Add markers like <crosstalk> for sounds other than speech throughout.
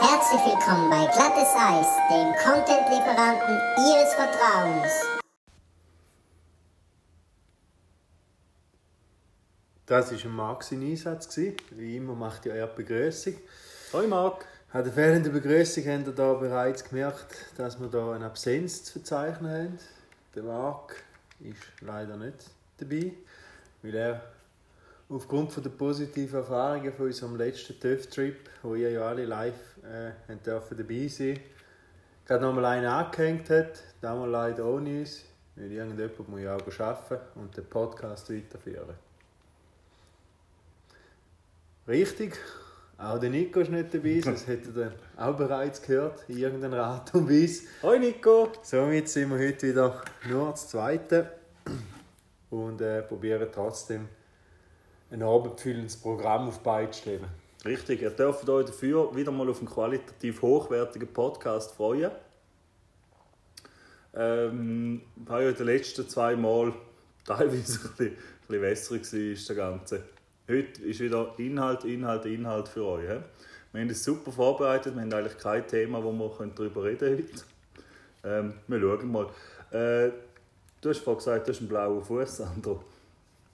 Herzlich willkommen bei Glattes Eis, dem Content-Lieferanten Ihres Vertrauens. Das war ein Marc sein Einsatz. Wie immer macht ja er die Begrüßung. Hoi Marc. An der fehlenden Begrüßung haben wir da bereits gemerkt, dass wir da eine Absenz zu verzeichnen haben. Der Marc ist leider nicht dabei, weil er aufgrund von der positiven Erfahrungen von unserem letzten TÜV-Trip, wo ihr ja alle live äh, dürfen dabei sein gerade noch mal einen angehängt hat, damals leider ohne uns, weil irgendjemand muss ja auch arbeiten und den Podcast weiterführen. Richtig, auch der Nico ist nicht dabei, das hättet ihr auch bereits gehört, in irgendeiner Art und Weise. Hoi Nico! Somit sind wir heute wieder nur das Zweite und äh, probieren trotzdem ein abendfüllendes Programm auf stellen. Richtig, ihr dürft euch dafür wieder mal auf einen qualitativ hochwertigen Podcast freuen. Ähm, war ja die letzten zwei Mal <laughs> teilweise ein bisschen, ein bisschen war, ist der Ganze. Heute ist wieder Inhalt, Inhalt, Inhalt für euch. He? Wir haben es super vorbereitet, wir haben eigentlich kein Thema, wo wir darüber reden können. Ähm, wir schauen mal. Äh, du hast vorhin gesagt, du hast einen blauen Fuß, Sandro.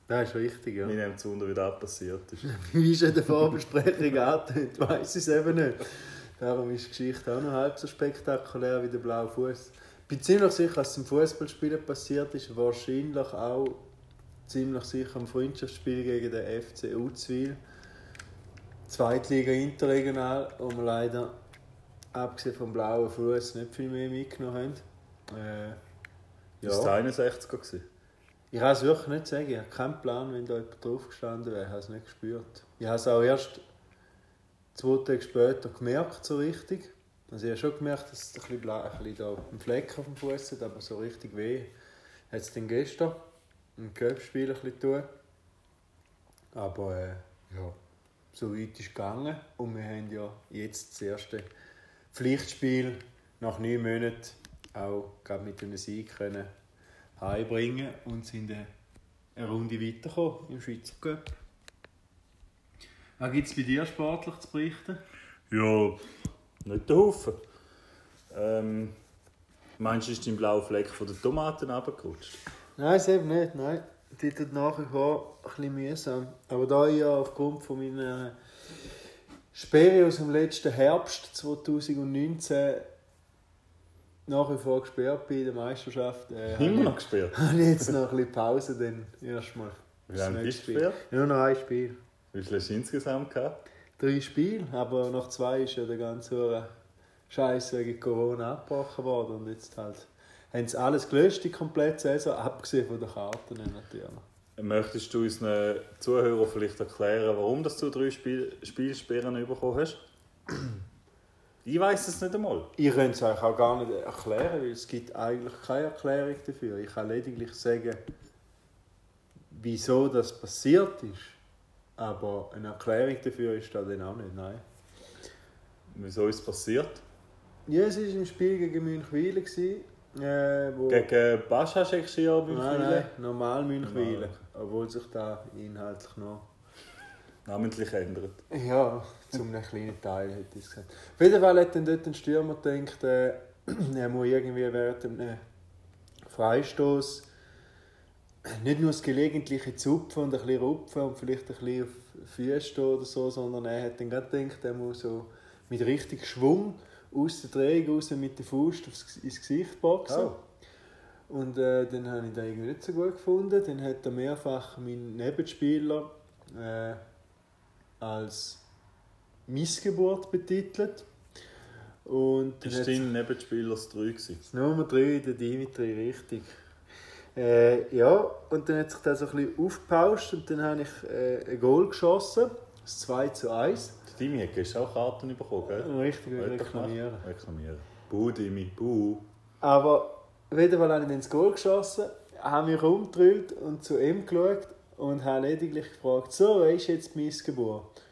Das ist richtig, ja. Ich nehme zu wunder, wie das passiert ist. <laughs> Wie ist in der Vorbesprechung angetönt, weiss ich es eben nicht. Darum ist die Geschichte auch noch halb so spektakulär wie der blaue Fuß. Ich bin ziemlich sicher, dass es im Fußballspielen passiert ist. Wahrscheinlich auch ziemlich sicher im Freundschaftsspiel gegen den FC Uzwil. Zweitliga interregional, wo wir leider abgesehen vom blauen Fuß nicht viel mehr mitgenommen haben. Äh, ja. Ist es 61er? Ich kann es wirklich nicht sagen. Ich habe keinen Plan, wenn da jemand drauf gestanden wäre. Ich habe es nicht gespürt. Ich habe es auch erst zwei Tage später gemerkt, so richtig. Also ich habe schon gemerkt, dass es ein bisschen, blau, ein da einen Fleck auf dem Fuß hat, aber so richtig weh hat es dann gestern im Köpfspiel ein bisschen tun. Aber äh, ja, so weit ist es gegangen. Und wir haben ja jetzt das erste Pflichtspiel nach neun Monaten auch mit einem Sieg können heimbringen und sind eine Runde weitergekommen im Schweizer Cup. Was gibt es bei dir sportlich zu berichten? Ja, nicht der Haufen. Ähm, meinst du, ist dein blauer Fleck von den Tomaten abgerutscht? Nein, es eben nicht. Nein. Die tut nach wie vor ein bisschen mühsam. Aber da ich ja aufgrund von meiner Sperre aus dem letzten Herbst 2019 nach wie vor gesperrt bei der Meisterschaft. Äh, Immer noch gesperrt? <laughs> Habe ich jetzt noch ein bisschen Pause, dann erstmal. Wie lange bist du gesperrt? Nur noch ein Spiel. Wie viel hast du insgesamt gehabt? Drei Spiele, aber nach zwei ist ja der ganze Scheiß wegen Corona abgebrochen worden und jetzt halt haben sie alles gelöscht, die komplette Saison, abgesehen von den Karten natürlich. Möchtest du unseren Zuhörern vielleicht erklären, warum du drei Spiel Spielsperren bekommen hast? <clears throat> Ich weiß es nicht einmal. Ich könnte es euch auch gar nicht erklären, weil es gibt eigentlich keine Erklärung dafür. Ich kann lediglich sagen, wieso das passiert ist. Aber eine Erklärung dafür ist da dann auch nicht, nein. Wieso ist es passiert? Ja, es war ein Spiel gegen Münchwilen. Äh, wo gegen Baschaschek-Skier Münchwilen? Nein, nein, normal Münchwilen. Obwohl sich da inhaltlich noch namentlich ändert. Ja, zum einem kleinen Teil hätte ich gesagt. Auf jeden Fall hat dann dort ein Stürmer gedacht, äh, <clears throat> er muss irgendwie während einem Freistoß nicht nur das gelegentliche Zupfen und ein bisschen rupfen und vielleicht ein bisschen auf Füße stehen oder so, sondern er hat dann gerade gedacht, er muss so mit richtig Schwung aus der Drehung raus mit der Faust ins Gesicht boxen. Oh. Und äh, dann habe ich das irgendwie nicht so gut gefunden. Dann hat er mehrfach meinen Nebenspieler äh, als Missgeburt betitelt. Und ist dein Nebenspieler das 3 gewesen? Das Nummer 3, der Dimitri, richtig. Äh, ja, und dann hat sich das so ein bisschen aufgepauscht und dann habe ich äh, ein Goal geschossen, das 2 zu 1. Der Dimi hat auch Karten bekommen, gell? Richtig, reklamieren. Reklamieren. Buh, Dimi, buh. Aber wieder mal habe ich ins Goal geschossen, habe mich umgedreht und zu ihm geschaut und habe lediglich gefragt, so, wer ist jetzt die Missgeburt?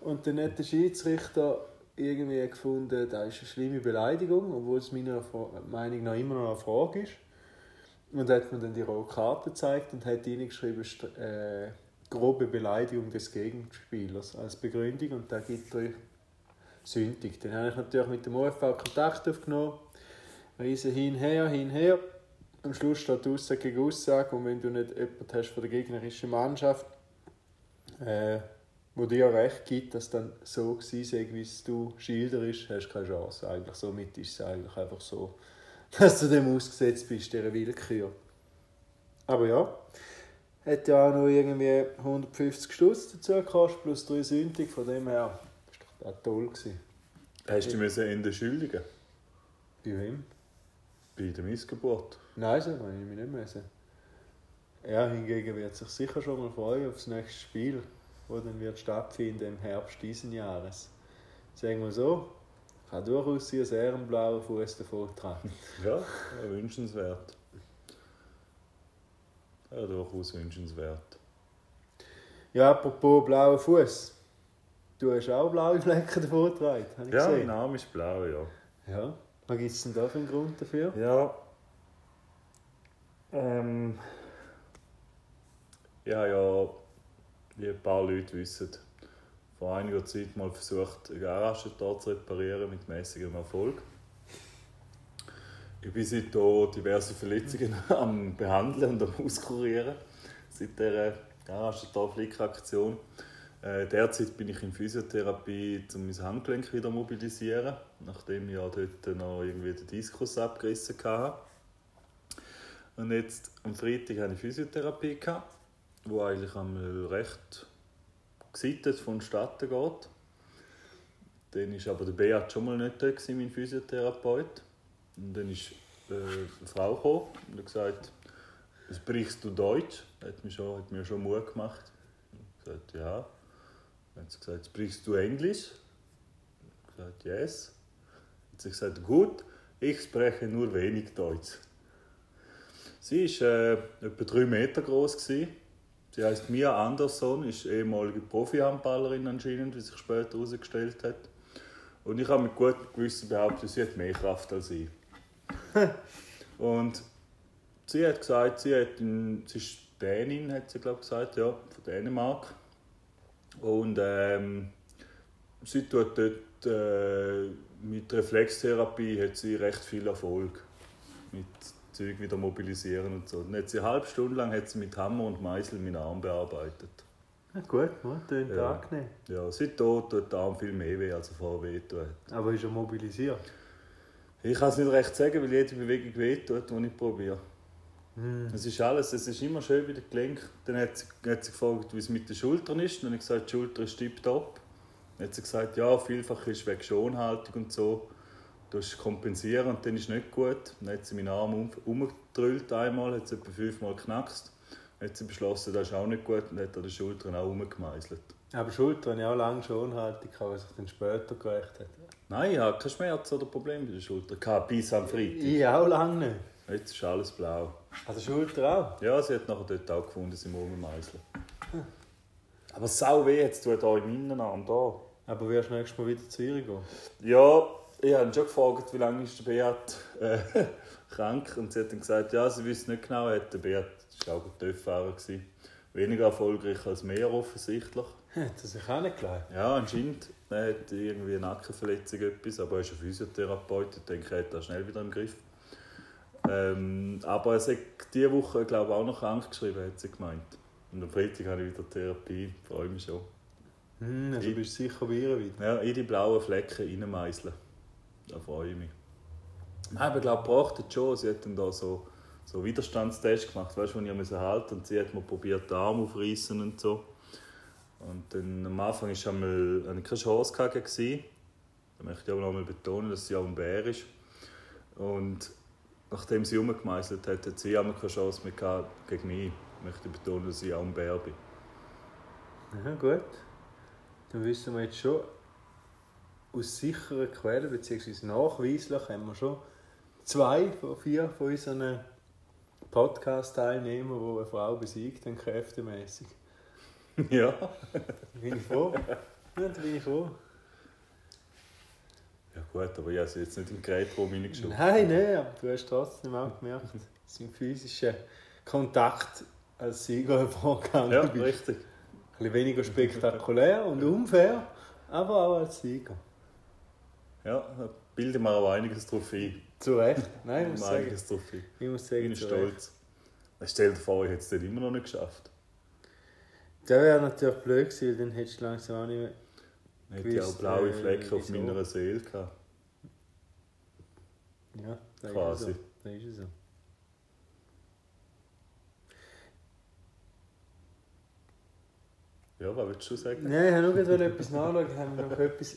Und dann hat der Schiedsrichter irgendwie gefunden, das ist eine schlimme Beleidigung, obwohl es meiner Meinung nach immer noch eine Frage ist. Und hat mir dann die rote Karte gezeigt und hat reingeschrieben, äh, grobe Beleidigung des Gegenspielers als Begründung. Und da gibt er Sündig. Dann habe ich natürlich mit dem OFV Kontakt aufgenommen. Riesen hinher, hinher. Am Schluss steht Aussage gegen Aussage. Und wenn du nicht jemanden hast von der gegnerischen Mannschaft, äh, wo dir recht gibt, dass dann so gewesen wie es du schilderst, hast du keine Chance. Eigentlich somit ist es eigentlich einfach so, <laughs> dass du dem ausgesetzt bist, dieser Willkür. Aber ja, hat ja auch noch irgendwie 150 Stutz dazu gekostet, plus drei Sündig, von dem her ist doch auch toll gewesen. Hast du dich Ende schuldigen? Bei wem? Bei der Missgeburt? Nein, so kann ich mich nicht müssen. Er hingegen wird sich sicher schon mal freuen auf das nächste Spiel, das dann wird stattfinden im Herbst diesen Jahres. Sagen wir so, kann durchaus sein, dass er einen blauen Fuß davon tragen. <laughs> Ja, ja, wünschenswert. Ja, durchaus wünschenswert. Ja, apropos blauer Fuß. Du hast auch blaue Flecken davon getragen, habe ich Ja, mein gesehen. Name ist blau, ja. Ja. Was gibt es denn da für einen Grund dafür? Ja. Ähm. Habe ja, wie ein paar Leute wissen, vor einiger Zeit mal versucht, eine Garage dort zu reparieren mit mäßigem Erfolg. Ich bin seitdem diverse Verletzungen <laughs> am Behandeln und am Auskurieren. Seit dieser Garagentor-Flick-Aktion. Äh, derzeit bin ich in Physiotherapie, um mein Handgelenk wieder zu mobilisieren, nachdem ich ja dort noch irgendwie den Diskus abgerissen hatte. Und jetzt am Freitag hatte ich Physiotherapie, gehabt, wo eigentlich einmal recht gesittet vonstatten geht. Dann war aber der Beat schon mal nicht da, gewesen, mein Physiotherapeut. Und dann ist äh, eine Frau gekommen und hat gesagt, sprichst du Deutsch? Hat mir schon, hat mir schon Mut gemacht. Ich habe gesagt, ja. Dann hat sie gesagt, sprichst du Englisch? Ich habe gesagt, yes. Dann hat sie gesagt, gut, ich spreche nur wenig Deutsch. Sie war äh, etwa drei Meter groß. gewesen. Sie heißt Mia Andersson, ist ehemalige Profi-Handballerin anscheinend, wie sich später herausgestellt hat. Und ich habe mit gutem Gewissen behauptet, sie hat mehr Kraft als ich. <laughs> Und sie hat gesagt, sie, hat in, sie ist Dänin, hat sie glaube gesagt, ja, von Dänemark. Und ähm, sie tut dort äh, mit Reflextherapie hat sie recht viel Erfolg. Mit Zeug wieder mobilisieren und so. Hat sie eine halbe Stunde lang hat sie mit Hammer und Meißel meinen Arm bearbeitet. Ja, gut, ja, klingt Ja. angenehm. Ja, seitdem tut der Arm viel mehr weh, als er vorher weh tut. Aber ist er mobilisiert? Ich kann es nicht recht sagen, weil jede Bewegung weh tut, die ich probiere. Hm. Es ist alles, es ist immer schön bei den Gelenken. Dann hat sie, hat sie gefragt, wie es mit den Schultern ist. Dann habe ich gesagt, die Schulter ist tipptopp. Dann hat sie gesagt, ja, vielfach ist wegen Schonhaltung und so. Du musst kompensieren und dann ist es nicht gut. Dann hat sie meinen Arm um, umgedrüllt einmal, hat es etwa fünfmal geknackst. Dann hat sie beschlossen, das ist auch nicht gut und hat an den Schultern auch umgemeißelt. Aber Schulter habe ich auch lange schon halten, was sich dann später gerecht hat. Nein, ich habe keinen Schmerz oder Problem bei der Schulter. Gehabt, bis am Freitag. Ich auch lange nicht. Jetzt ist alles blau. Also Schulter auch? Ja, sie hat nachher dort auch gefunden, sie muss meißeln. Aber sau weh, jetzt tut hier im Innenarm da. Aber wirst du nächstes Mal wieder zu ihr gehen? Ja, ich habe schon gefragt, wie lange ist der Beat äh, <laughs> krank und sie hat dann gesagt, ja, sie wissen nicht genau, hat der Beat war auch ein TÜV-Fahrer. gewesen. Weniger erfolgreich als mehr offensichtlich. <laughs> Hat er sich auch nicht gleich? Ja, anscheinend er hat irgendwie eine Nackenverletzung etwas, aber er ist ein Physiotherapeut, ich denke, er hat das schnell wieder im Griff. Ähm, aber er hat diese Woche, glaube ich, auch noch krank geschrieben, hat sie gemeint. Und am Freitag habe ich wieder Therapie, freue mich schon. Hm, also Ich- bist du sicher wieder. Ja, in die blauen Flecken reinmeißeln. Da freue ich mich. Nein, aber ich glaube, gebracht hat schon. Sie hat dann da so, so Widerstandstest gemacht, weißt du, wo ich halten und sie hat mal probiert, den Arm aufreißen und so. Und dann am Anfang ist einmal, hatte ich keine Chance sie. Da möchte ich auch noch mal betonen, dass sie auch ein Bär ist. Und nachdem sie umgemeißelt hat, hat sie auch keine Chance mehr gehabt gegen mich. Ich möchte betonen, dass ich auch ein Bär bin. Ja, gut. Dann wissen wir jetzt schon, aus sicheren Quellen, beziehungsweise nachweislich, haben wir schon zwei von vier von unseren Podcast-Teilnehmern, die eine Frau besiegt haben, kräftemäßig. <laughs> ja. Bin ich froh. Ja, da bin ich froh. Ja gut, aber ich habe sie jetzt nicht im Gerätraum reingeschoben. Nein, nein, aber du hast trotzdem auch gemerkt, dass im physischen Kontakt als Sieger hervorgegangen Ja, bist. richtig. Ein bisschen weniger spektakulär und unfair, aber auch als Sieger. Ja, bilden wir auch einiges drauf ein. Zu Recht. Nein, ich muss Wir sagen, einiges drauf ein. ich muss Ich sagen bin zu Recht. stolz. Stell dir vor, ich hätte es dann immer noch nicht geschafft. Das wäre natürlich blöd gewesen, weil dann hättest du langsam auch nicht mehr... Dann hätte ich auch blaue äh, Flecken auf meiner Seele gehabt. Ja, das Quasi. ist so. Das ist so. Ja, was willst du sagen? Nein, ich habe nur etwas nachschauen. Ich habe noch etwas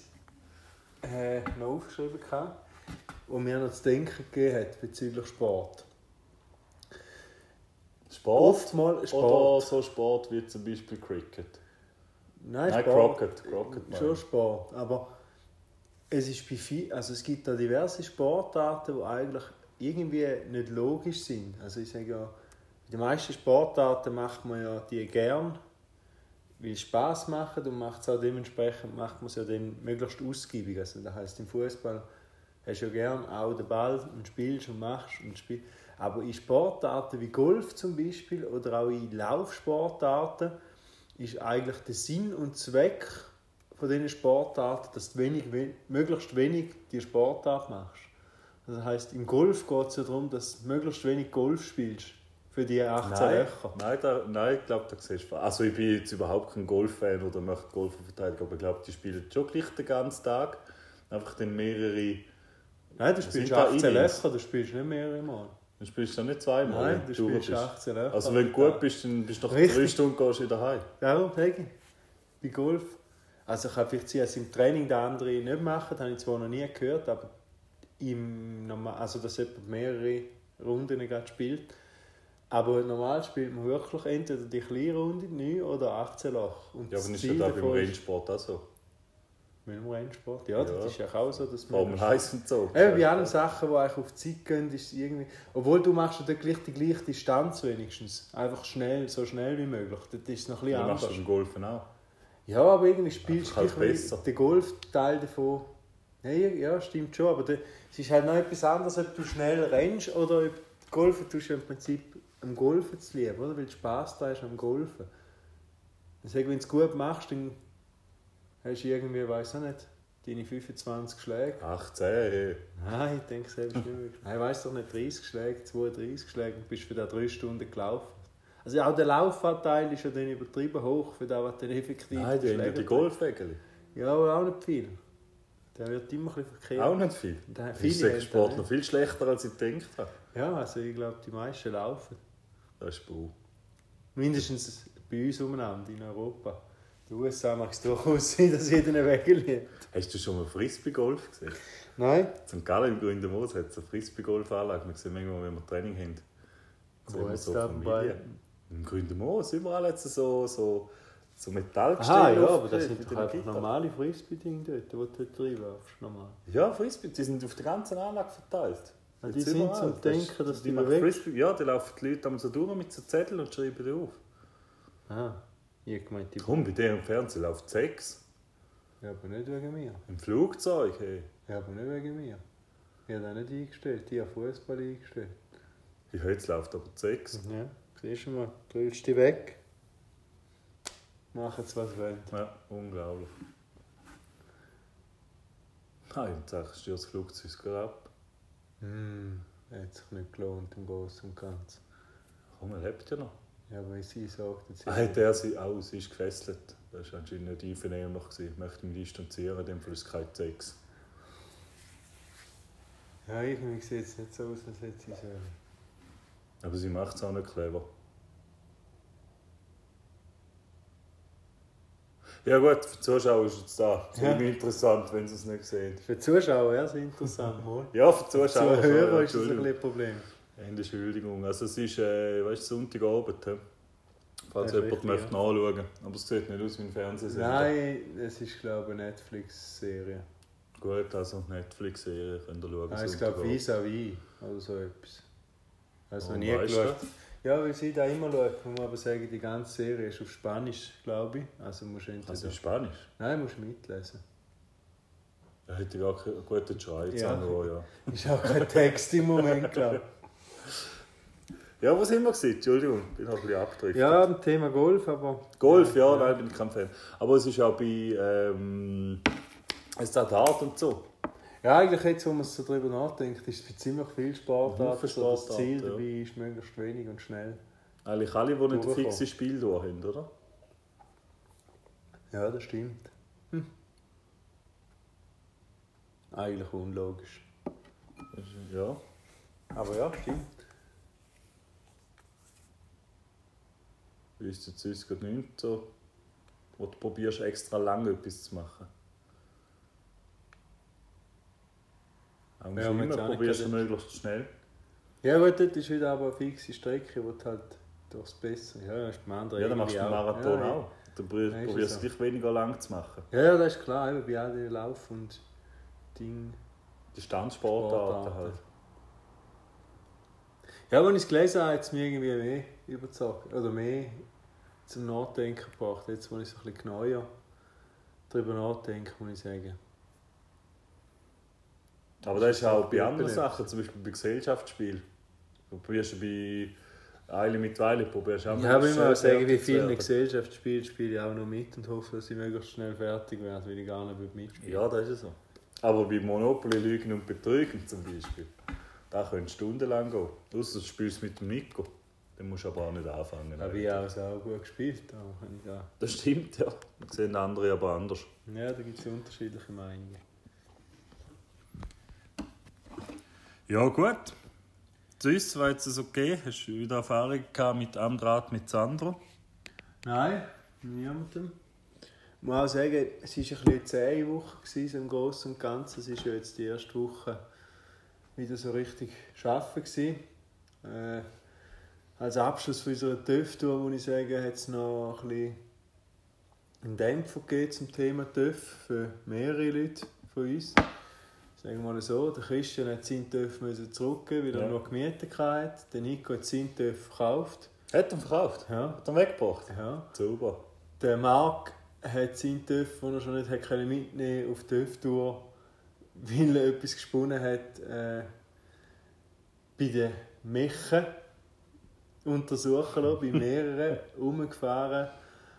äh, noch aufgeschrieben, gehabt, was mir noch zu denken gegeben hat bezüglich Sport. Sport? Oftmals Oder Sport. so Sport wie zum Beispiel Cricket? Nein, Nein, Sport. Crockett. Crockett Schon. Sport. Aber es, ist bei viel, also es gibt da diverse Sportarten, die eigentlich irgendwie nicht logisch sind. Also ich sage ja, die meisten Sportarten macht man ja die gern, weil Spaß macht und macht es auch dementsprechend macht man es ja dann möglichst ausgiebig. Also das heißt im Fußball hast du ja gern auch den Ball und spielst und machst und spielst. Aber in Sportarten wie Golf zum Beispiel oder auch in Laufsportarten ist eigentlich der Sinn und Zweck von diesen Sportarten, dass du wenig, we- möglichst wenig die Sportart machst. Das heißt, im Golf geht es ja darum, dass du möglichst wenig Golf spielst für die 18 Nein, Löcher. nein, da, nein, ich glaube, da siehst du. Also ich bin jetzt überhaupt kein Golf-Fan oder möchte Golfer verteidigen, aber ich glaube, die spielen schon gleich den ganzen Tag. Einfach dann mehrere. Nein, du spielst sind da 18 Innings? Löcher, du spielst nicht mehrere Mal. Dann spielst du dann nicht zweimal. Nein, du spielst bist. 18 Löcher. Also wenn du gut bist, dann bist du nach Richtig. drei Stunden gehst du wieder heim. Darum sage ich, bei Golf. Also ich habe vielleicht es im Training der andere nicht machen, das habe ich zwar noch nie gehört, aber im Normal, also dass jemand mehrere Runden gerade spielt. Aber normal spielt man wirklich entweder die kleine Runde, 9 oder 18 Loch. Und Ja, aber das ist ja da beim Rennsport auch so. Mit dem Rennsport. Ja, Ja. das ist ja auch so, dass man... Formel 1 und so. Eben, bei allen Sachen, die eigentlich auf die Zeit gehen, ist es irgendwie... Obwohl, du machst ja dann gleich die gleiche Distanz wenigstens. Einfach schnell, so schnell wie möglich. Das ist noch ein bisschen Du machst anders. du beim Golfen auch. Ja, aber irgendwie spielst du halt den Golfteil davon. Nein, ja, stimmt schon. Aber es ist halt noch etwas anderes, ob du schnell rennst oder ob Golfen tust du im Prinzip am Golfen zu lieben, oder? Weil du Spass da hast am Golfen. Ich sage, wenn du es gut machst, dann hast du irgendwie, weiß auch nicht, deine 25 Schläge. 18, hey. Nein, ich denke selbst nicht wirklich. Nein, weißt doch nicht, 30 Schläge, 32 Schläge und bist für da drei Stunden gelaufen. Also auch der Laufanteil ist ja dann übertrieben hoch für das, was dann effektiv Nein, die haben ja die Golfwägel. Ja, aber auch nicht viel. Der wird immer ein bisschen verkehrt. Auch nicht viel. Viele ist der Sport noch viel schlechter, als ich gedacht habe. Ja, also ich glaube, die meisten laufen. Das ist Bau. Mindestens bei uns umeinander in Europa. In den USA mag es durchaus <laughs> sein, dass jeder einen Weg liegt. Hast du schon mal Frisbee-Golf gesehen? Nein? St. Gallen im Grünen Moos hat es eine Frisbee-Golf-Anlage. Wir sehen manchmal, wenn wir Training haben, Wo hat's so da Familien. Im Grünen Moos, überall hat es so, so, so Metallgestelle Aha, ja, aber das sind doch einfach Gittern. normale Frisbee-Dinge dort, die du dort reinwerfst. Normal. Ja, Frisbee, die sind auf der ganzen Anlage verteilt. Ah, Jetzt die sind überall. zum Denken, dass die die bewegst? Frisbee. Ja, die laufen die Leute so durch mit so Zetteln und schreiben die auf. Ah, ich gemeint, die... Komm, bei dir im Fernsehen läuft sechs. Ja, aber nicht wegen mir. Im Flugzeug, hey. Ja, aber nicht wegen mir. Ich habe nicht eingestellt, ich habe Fußball eingestellt. Ja, jetzt läuft aber sechs. Ja, siehst du mal, drückst dich weg. Machen es, was sie wollen. Ja, unglaublich. Nein, und sag, stürzt das Flugzeug gerade ab. Hm, hat sich nicht gelohnt im Großen und Ganzen. Komm, er lebt ja noch. Ja, aber sie sagt jetzt... Ah, hat er sie auch, sie ist gefesselt. Das war anscheinend nicht gewesen. Ich möchte mich distanzieren, dem ist es kein Sex. Ja, irgendwie sieht es nicht so aus, als hätte sie sollen. Aber sie macht es auch nicht clever. Ja gut, für die Zuschauer ist es da. Ja. Ziemlich interessant, wenn sie es nicht sehen. Für die Zuschauer ja, sehr interessant, mal. Ja, für die Für Zuschauer. die schon, Hörer ja, ist das ein bisschen Problem. Entschuldigung. Also es ist, äh, weißt du, Sonntagabend. he? Falls ist jemand richtig, möchte ja. nachschauen. Aber es sieht nicht aus wie ein Fernsehsender. Nein, es ist, glaube ich, eine Netflix-Serie. Gut, also Netflix-Serie könnt ihr schauen. Nein, ich glaube, vis-à-vis oder so etwas. Also Oh, nie geschaut. Ja, weil sie da immer. Ich muss aber sagen, die ganze Serie ist auf Spanisch, glaube ich. Also musst du entweder... Also in Spanisch. Nein, musst du mitlesen. Da hätte ich gar keinen guten Schrei. Ja. Ja. Ja. <laughs> Ist auch kein Text im Moment, glaube ich. <laughs> ja, wo sind wir gewesen? Entschuldigung, bin noch ein bisschen abgedriftet. Ja, beim Thema Golf, aber... Golf, ja, nein, bin ich kein Fan. Aber es ist auch bei ähm, es ist auch Dart und so. Ja, eigentlich jetzt, wo man so darüber nachdenkt, ist es für ziemlich viel Sportarten so das Sportarten, Ziel ja. dabei ist möglichst wenig und schnell. Eigentlich alle, die nicht fixes Spiel haben, oder? Ja, das stimmt. Hm. Eigentlich unlogisch. Das Ja. Aber ja, stimmt. Ich wüsste jetzt sonst gerade nicht so, wo du probierst, extra lange etwas zu machen. Auch Ja, immer auch probierst du möglichst schnell. Ja gut, dort ist wieder aber eine fixe Strecke, wo du halt durchs Bessere... Ja, das ist beim anderen Ja, dann machst du einen Marathon ja, auch. Dann probierst du so. gleich weniger lang zu machen. Ja, ja, das ist klar, eben bei all den Lauf- und Ding... Distanzsportarten Sportarten. halt. Ja, als ich es gelesen habe, hat es mich irgendwie mehr überzeugt. Oder mehr zum Nachdenken gebracht. Jetzt, wo ich so ein bisschen genauer darüber nachdenke, muss ich sagen. Aber das ist auch bei Bitte anderen. Sachen, zum Beispiel bei Gesellschaftsspielen. Du probierst bei Eile mit Weile, probierst du auch Ja, aber ich muss sagen, wie viele. Gesellschaftsspiele spiele ich auch noch mit und hoffe, dass ich möglichst schnell fertig werde, weil ich gar nicht mitspielen Ja, das ist so. Aber bei Monopoly Lügen und Betrügen zum Beispiel, da können stundenlang gehen. Außer du spielst mit dem Nico. Dann musst du aber auch nicht anfangen. Da habe ich auch so gut gespielt. Kann ich da... Das stimmt, ja. Das sehen andere aber anders. Ja, da gibt es unterschiedliche Meinungen. Ja, gut. Süß war jetzt das okay. Hast du wieder Erfahrung gehabt mit am mit Sandro? Nein, niemandem. Ich muss auch sagen, es war ein bisschen zähe Woche, gewesen, im Großen und Ganzen. Es war ja jetzt die erste Woche wieder so richtig arbeiten. Äh, als Abschluss unserer TÜV-Tour, muss ich sagen, hat es noch ein bisschen einen Dämpfer gegeben zum Thema TÜV für mehrere Leute von uns. Sagen wir mal so, der Christian hat seinen müssen zurückgeben, weil er Ja. noch gemietet hatte. Der Nico hat seinen TÜV verkauft. Hat er verkauft? Ja. Hat er weggebracht? Ja. Super. Der Marc hat seinen TÜV, den er schon nicht hat können mitnehmen auf die TÜV-Tour, weil er etwas gesponnen hat, äh, bei den Mechen untersuchen lassen, bei mehreren, <laughs> rumgefahren,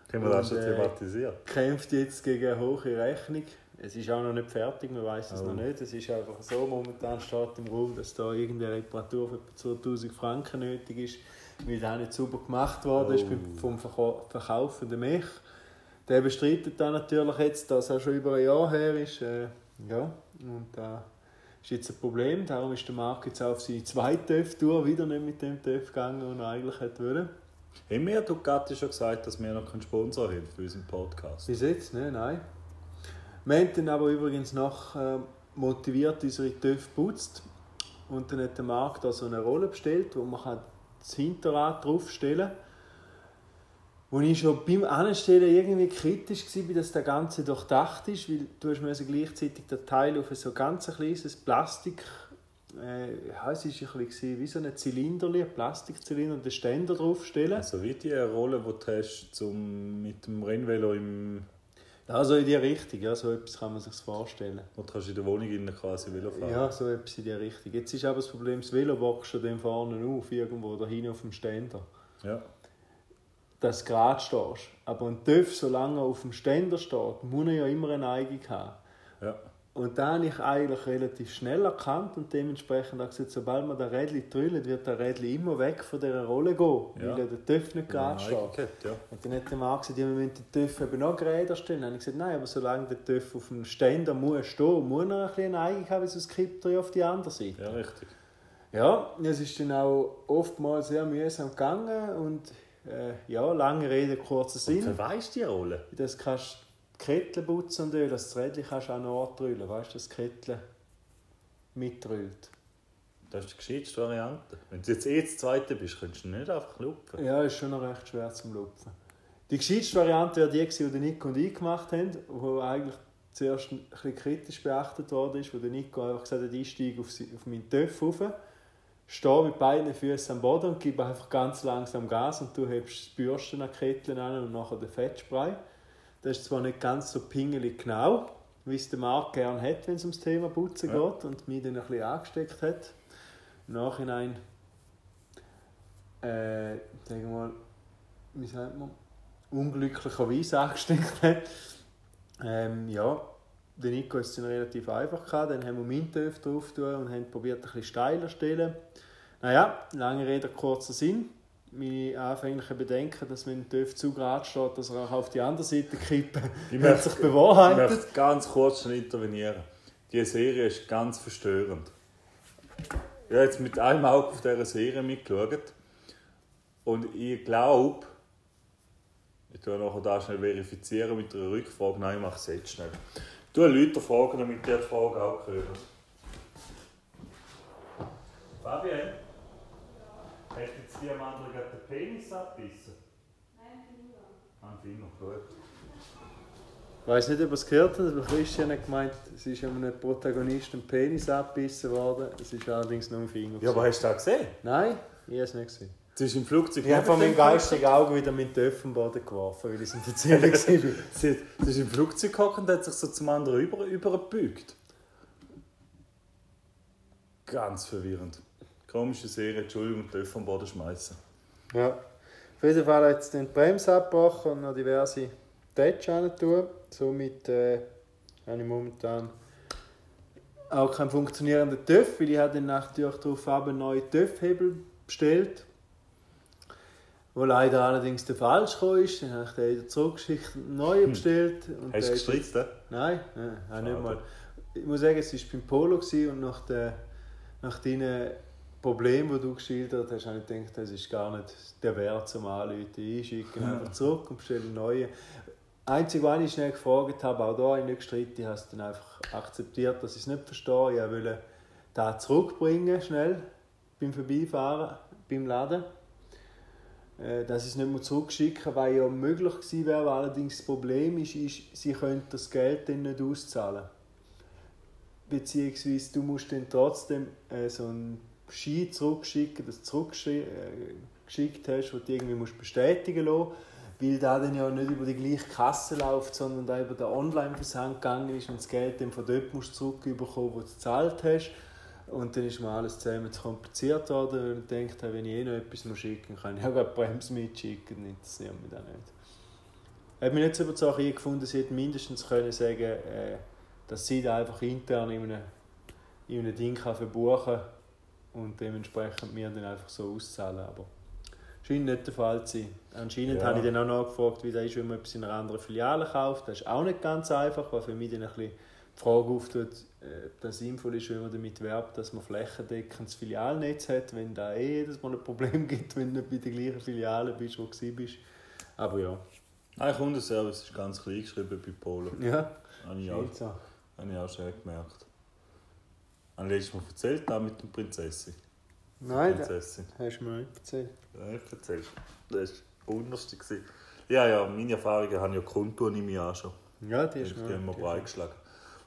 Können wir das schon äh, thematisiert? kämpft jetzt gegen eine hohe Rechnung. Es ist auch noch nicht fertig, man weiß es Oh. noch nicht. Es ist einfach so, momentan steht im Raum, dass da irgendeine Reparatur für etwa 2000 Franken nötig ist, weil das nicht sauber gemacht worden ist Oh. vom Verkau- Verkauf von der Mech. Der bestreitet dann natürlich jetzt, dass er schon über ein Jahr her ist. Äh, ja, und da ist jetzt ein Problem. Darum ist der Marc jetzt auf seine zweite TÜV-Tour wieder nicht mit dem TÜV gegangen, den er eigentlich hätte wollen. Haben wir Ducati schon gesagt, dass wir noch keinen Sponsor haben für unseren Podcast? Bis jetzt, ne? Nein. Wir haben dann aber übrigens noch äh, motiviert unsere TÜV geputzt. Und dann hat der Marc da so eine Rolle bestellt, wo man das Hinterrad draufstellen kann. Wo ich schon beim Anstellen irgendwie kritisch war, dass das Ganze durchdacht ist, weil du hast gleichzeitig den Teil auf so ganz ein kleines Plastik, äh, ja, es war ein bisschen wie so ein Zylinder, ein Plastikzylinder und den Ständer draufstellen. Also wie die Rolle, die du hast, zum, mit dem Rennvelo im... Also in die Richtung, ja, so etwas kann man sich vorstellen. Du kannst in der Wohnung innen quasi Velo fahren Ja, so etwas in die Richtung. Jetzt ist aber das Problem, das Velo schon dem vorne auf, irgendwo da hinten auf dem Ständer. ja. Dass du gerade stehst. Aber ein TÜV, solange er auf dem Ständer steht, muss er ja immer eine Neigung haben. ja. Und da habe ich eigentlich relativ schnell erkannt und dementsprechend auch gesagt, sobald man das Rädchen trüllt, wird das Rädchen immer weg von dieser Rolle gehen, Ja. weil der TÜV nicht gerade steht. Ja. Und dann hat der Mann gesagt, ja, wir müssen den TÜV eben noch geräder stellen. Dann habe ich gesagt, nein, aber solange der TÜV auf dem Ständer muss stehen, muss er ein bisschen Neigung haben, sonst kippt er auf die andere Seite. ja, richtig. Ja, es ist dann auch oftmals sehr mühsam gegangen und äh, ja, lange Rede, kurzer Sinn. Verweist die Rolle? Das kannst du Kettle putzen und ölen, das Rädchen kannst du auch noch antrüllen, weißt du, die Kettle mitrüllt. Das ist die gescheiteste Variante. Wenn du jetzt eh das Zweite bist, könntest du nicht einfach lupfen. Ja, ist schon noch recht schwer zum Lupfen. Die gescheiteste Variante wäre die, die Nico und ich gemacht haben, wo eigentlich zuerst ein bisschen kritisch beachtet worden ist, wo der Nico einfach gesagt hat, ich steige auf, auf meinen Töpf rauf, stehe mit beiden Füßen am Boden und gebe einfach ganz langsam Gas und du hebst das Bürsten an die Ketteln an und nachher den Fettspray. Das ist zwar nicht ganz so pingelig genau, wie es der Marc gerne hat, wenn es ums Thema Putzen Ja. geht und mich dann ein bisschen angesteckt hat. Im Nachhinein, äh, sagen wir mal, wie sagt man, unglücklicherweise angesteckt hat. Ähm, ja, den Nico ist es relativ einfach gehabt. Dann haben wir Mintöf drauf und haben probiert, ein bisschen steiler zu stellen. Naja, lange Rede, kurzer Sinn. Meine anfänglichen Bedenken, dass wenn der zu gerade steht, dass er auch auf die andere Seite kippen, Ich hat sich bewahrheitet. Ich möchte ganz kurz schon intervenieren. Die Serie ist ganz verstörend. Ich habe jetzt mit einem Auge auf dieser Serie mitgeschaut. Und ich glaube, ich tue nachher da schnell verifizieren mit einer Rückfrage. Nein, ich mache es jetzt schnell. Tue Leute fragen, damit die die Frage auch hören. Fabian, hat jetzt die am anderen gerade den Penis abbissen? Nein, Finger. Ein Finger, gut. Ich weiß nicht, ob ihr es gehört habt, aber Christian hat gemeint, es ist einem Protagonisten ein Penis abgebissen worden. Es ist allerdings nur ein Finger. Ja, aber hast du das gesehen? Nein, ich habe es nicht gesehen. Sie ist im Flugzeug. Ich habe von meinem geistigen Auge wieder mit den Öffenboden geworfen, weil ich es in der Ziele war. Sie, sie ist im Flugzeug gehockt und hat sich so zum anderen über, übergebeugt. Ganz verwirrend. Komische Serie, Entschuldigung, die vom Boden schmeißen. Ja. Auf jeden Fall hat es den die Bremse abgebrochen und noch diverse Tätschen tun. Somit äh, habe ich momentan auch keinen funktionierenden TÜV, weil ich habe dann natürlich darauf einen neuen TÜV-Hebel bestellt. Wo leider allerdings der falsch ist. Dann habe ich den wieder zurückgeschickt und einen neuen bestellt. Und Hast du gestritzt, ne? Nein, nein auch nicht mal. Ich muss sagen, es war beim Polo und nach, der, nach deinen Problemen, die du geschildert hast, habe ich gedacht, das ist gar nicht der Wert zum Anrufen. Ich schicke ihn einfach zurück und bestelle einen neuen. Einzig, was ich schnell gefragt habe, auch da habe ich nicht gestritten, ich habe es dann einfach akzeptiert, dass ich es nicht verstehe. Ich wollte da zurückbringen, schnell, beim Vorbeifahren, beim Laden. Äh, Dass ich es nicht mehr zurückschicken weil ja möglich gewesen wäre. Allerdings das Problem ist, ist sie können das Geld dann nicht auszahlen. Beziehungsweise du musst dann trotzdem äh, so einen Ski zurückschicken, das du zurückgeschickt hast, den du irgendwie musst bestätigen lassen weil der dann ja nicht über die gleiche Kasse läuft, sondern da über den Online-Versand gegangen ist und das Geld dann von dort musst zurückbekommen, wo du gezahlt hast. Und dann ist mir alles zusammen zu kompliziert worden und ich dachte, wenn ich eh noch etwas muss schicken kann ich auch eine Bremse mitschicken, dann interessiert mich das nicht. Hat mich nicht so überzeugt, ich gefunden, sie hätten mindestens können sagen äh, dass sie da einfach intern in einem, in einem Ding kann verbuchen und dementsprechend mir dann einfach so auszahlen. Aber scheint nicht der Fall zu sein. Anscheinend Ja. habe ich dann auch nachgefragt, wie das ist, wenn man etwas in einer anderen Filiale kauft. Das ist auch nicht ganz einfach, weil für mich dann ein bisschen die Frage auftut, äh, ob das sinnvoll ist, wenn man damit werbt, dass man flächendeckendes Filialnetz hat, wenn da eh jedes Mal ein Problem <laughs> gibt, wenn du nicht bei der gleichen Filiale bist, wo du bist. Aber ja. Nein, Kundenservice ist ganz klein geschrieben bei Polo. Ja, Habe ich auch, habe ich auch schon gemerkt. Habe ich letztes Mal erzählt, da mit der Prinzessin. Nein, Prinzessin. hast du mir nicht erzählt. Ja, ich erzähl's. Das war das gewesen. Ja, ja, meine Erfahrungen haben ja Kontur in mir auch schon. Ja, die Die ist haben wir breit geschlagen.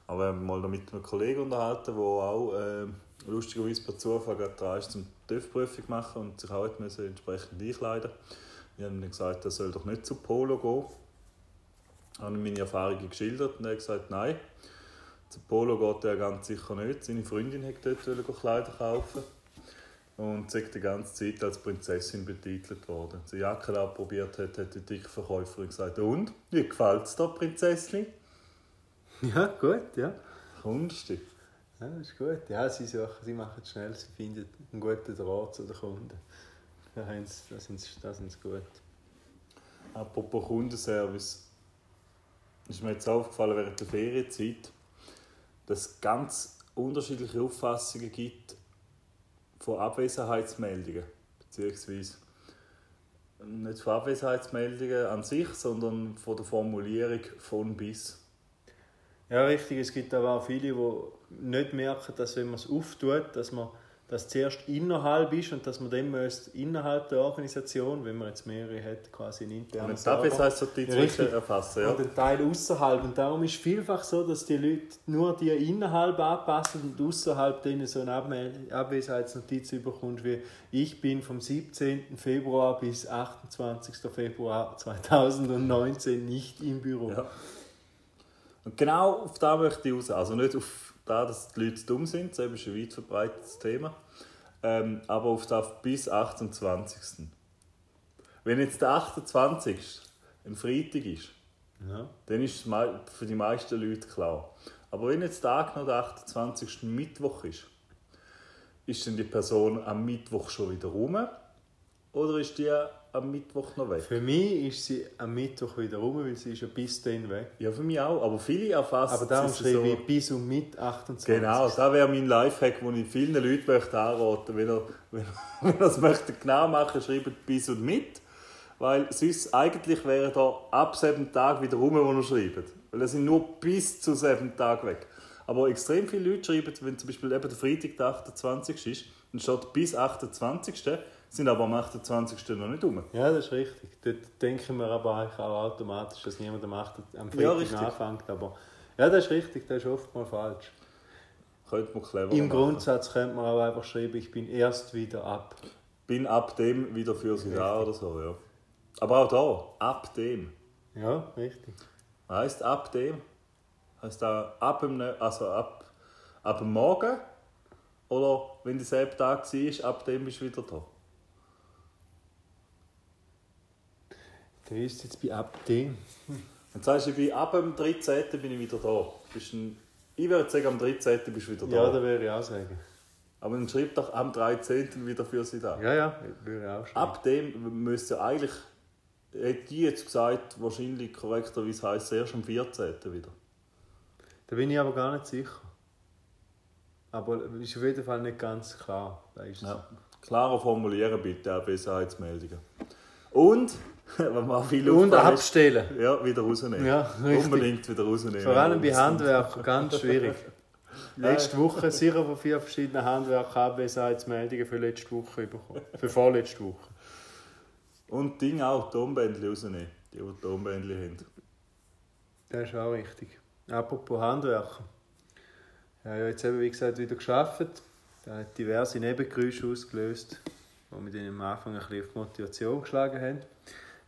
Aber wir haben mal mit einem Kollegen unterhalten, der auch äh, lustigerweise per Zufall gerade dran ist, zum TÜV-Prüfung machen und sich auch müssen entsprechend einkleiden Wir haben ihm gesagt, er soll doch nicht zu Polo gehen. Ich habe ihm meine Erfahrungen geschildert und er hat gesagt, nein, zu Polo geht er ganz sicher nicht. Seine Freundin wollte dort Kleider kaufen und sie ist die ganze Zeit als Prinzessin betitelt worden. Als sie die Jacke abprobiert hat, hat die dicke Verkäuferin gesagt, und, wie gefällt es dir, Prinzessin? Ja, gut, ja. Kunstig. Ja, das ist gut. Ja, sie, suchen, sie machen es schnell, sie finden einen guten Draht zu den Kunden. Da, sind sie, da sind sie gut. Apropos Kundenservice. Ist mir jetzt aufgefallen während der Ferienzeit, dass es ganz unterschiedliche Auffassungen gibt von Abwesenheitsmeldungen. Beziehungsweise nicht von Abwesenheitsmeldungen an sich, sondern von der Formulierung von bis. Ja, richtig. Es gibt aber auch viele, die nicht merken, dass wenn man es auftut, dass man das zuerst innerhalb ist und dass man dann müsste innerhalb der Organisation, wenn man jetzt mehrere hat, quasi einen internen Und die Abwesenheitsnotiz Ja, richtig. erfassen, ja. Und ein Teil außerhalb. Und darum ist es vielfach so, dass die Leute nur die innerhalb anpassen und außerhalb denen so eine Abwesenheitsnotiz bekommst, wie ich bin vom 17. Februar bis 28. Februar 2019 nicht im Büro. Ja. Und genau auf da möchte ich raus. Also nicht auf da, dass die Leute dumm sind, das ist ein weit verbreitetes Thema. Ähm, aber auf das bis 28. Wenn jetzt der 28. ein Freitag ist, Ja. dann ist es für die meisten Leute klar. Aber wenn jetzt Tag noch der 28. Mittwoch ist, ist denn die Person am Mittwoch schon wieder rum? Oder ist die am Mittwoch noch weg? Für mich ist sie am Mittwoch wieder rum, weil sie ist ja bis dann weg. Ja, für mich auch. Aber viele erfassen Aber darum schreibe ich bis und mit 28. Genau, das wäre mein Lifehack, den ich vielen Leuten möchte anraten möchte. Wenn ihr, wenn <laughs> wenn ihr es möchte genau machen schreibt bis und mit. Weil sonst eigentlich wäre da ab sieben Tag wieder rum, wo ihr schreibt. Weil es sind nur bis zu sieben Tag weg. Aber extrem viele Leute schreiben, wenn zum Beispiel eben der Freitag der 28. ist, dann steht bis 28. sind aber am 28. noch nicht rum. Ja, das ist richtig. Dort denken wir aber eigentlich auch automatisch, dass niemand am 8. am Ja, Freitag anfängt. Aber ja, das ist richtig, das ist oftmals falsch. Könnte man clever Im machen. Grundsatz könnte man auch einfach schreiben, ich bin erst wieder ab. Bin ab dem wieder für sie da oder so, ja. Aber auch da, ab dem. Ja, richtig. Heißt ab dem? Heißt da ab dem, also ab, ab dem Morgen? Oder wenn derselbe Tag war, ab dem bist du wieder da? Der ist jetzt bei ab dem. Dann sagst du, ich bin ab dem 13. bin ich wieder da. Bist ein, ich würde sagen, am 13. bist du wieder da. Ja, das würde ich auch sagen. Aber dann schreib doch am 13. wieder für sie da. Ja, ja, würde ich auch schreiben. Ab dem müsste eigentlich, hätte ich jetzt gesagt, wahrscheinlich korrekterweise heisst es erst am 14. wieder. Da bin ich aber gar nicht sicher. Aber ist auf jeden Fall nicht ganz klar. Da ist. Ja. Klarer formulieren bitte, auch Besserheitsmeldungen. Und, <laughs> wenn man viel Und auffällt, abstellen. Ja, wieder rausnehmen. Ja, richtig. Unbedingt wieder rausnehmen. Vor allem bei Handwerkern ganz <laughs> schwierig. Letzte Woche sicher von vier verschiedenen Handwerkern Abwesenheitsmeldungen für letzte Woche bekommen. Für vorletzte Woche. Und Ding auch, Tonbändchen rausnehmen. Die, die Tonbändchen haben. Das ist auch richtig. Apropos Handwerker. Ich habe ja jetzt eben, wie gesagt, wieder geschafft. Da hat diverse Nebengeräusche ausgelöst, die mit ihnen am Anfang ein bisschen auf die Motivation geschlagen haben.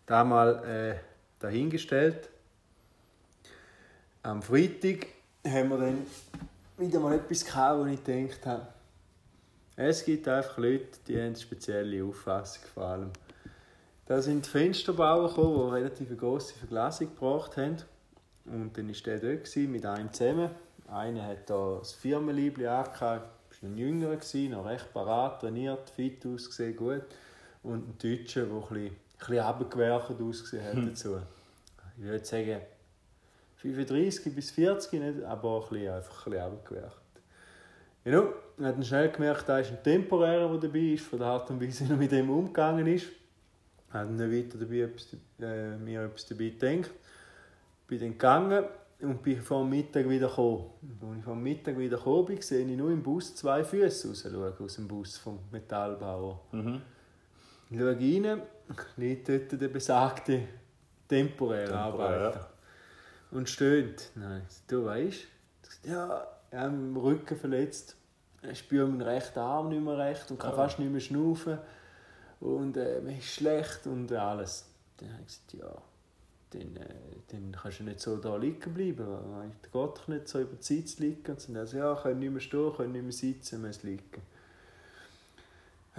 Da mal äh, dahingestellt. Am Freitag haben wir dann wieder mal etwas gehabt, wo ich gedacht habe, es gibt einfach Leute, die haben eine spezielle Auffassung vor allem. Da sind die Fensterbauer gekommen, die relativ grosse Verglasung gebracht haben. Und dann war der dort mit einem zusammen. Einer hat da das Firmenliebli angehabt, war ein Jüngerer, noch recht parat, trainiert, fit ausgesehen, gut. Und ein Deutscher, der ein bisschen, bisschen runtergewerkt ausgesehen hat dazu. Ich würde sagen, 35 bis 40, nicht, aber ein bisschen, einfach ein bisschen runtergewerkt. Genau, man hat dann schnell gemerkt, da ist ein Temporärer, der dabei ist, von der Art und Weise, wie er mit dem umgegangen ist. Ich habe dann weiter dabei etwas, äh, mir etwas dabei gedacht. Bin dann gegangen und bin vor dem Mittag wieder gekommen. Als ich vor dem Mittag wieder gekommen bin, sehe ich nur im Bus zwei Füße raus, aus dem Bus vom Metallbauer. Mhm. Ich schaue rein, liegt dort der besagte temporäre Temporär, Arbeiter. Und stöhnt. Nein, ich du weißt, Ich ja, ich habe mich im Rücken verletzt. Ich spüre meinen rechten Arm nicht mehr recht und kann Ah. fast nicht mehr schnaufen. Und äh, mir ist schlecht und alles. Dann habe ich gesagt, ja, dann, äh, dann kannst du nicht so da liegen bleiben. weil Es geht nicht so über die Zeit liegen. Und haben gesagt, ja, können nicht mehr stehen, können nicht mehr sitzen, müssen liegen.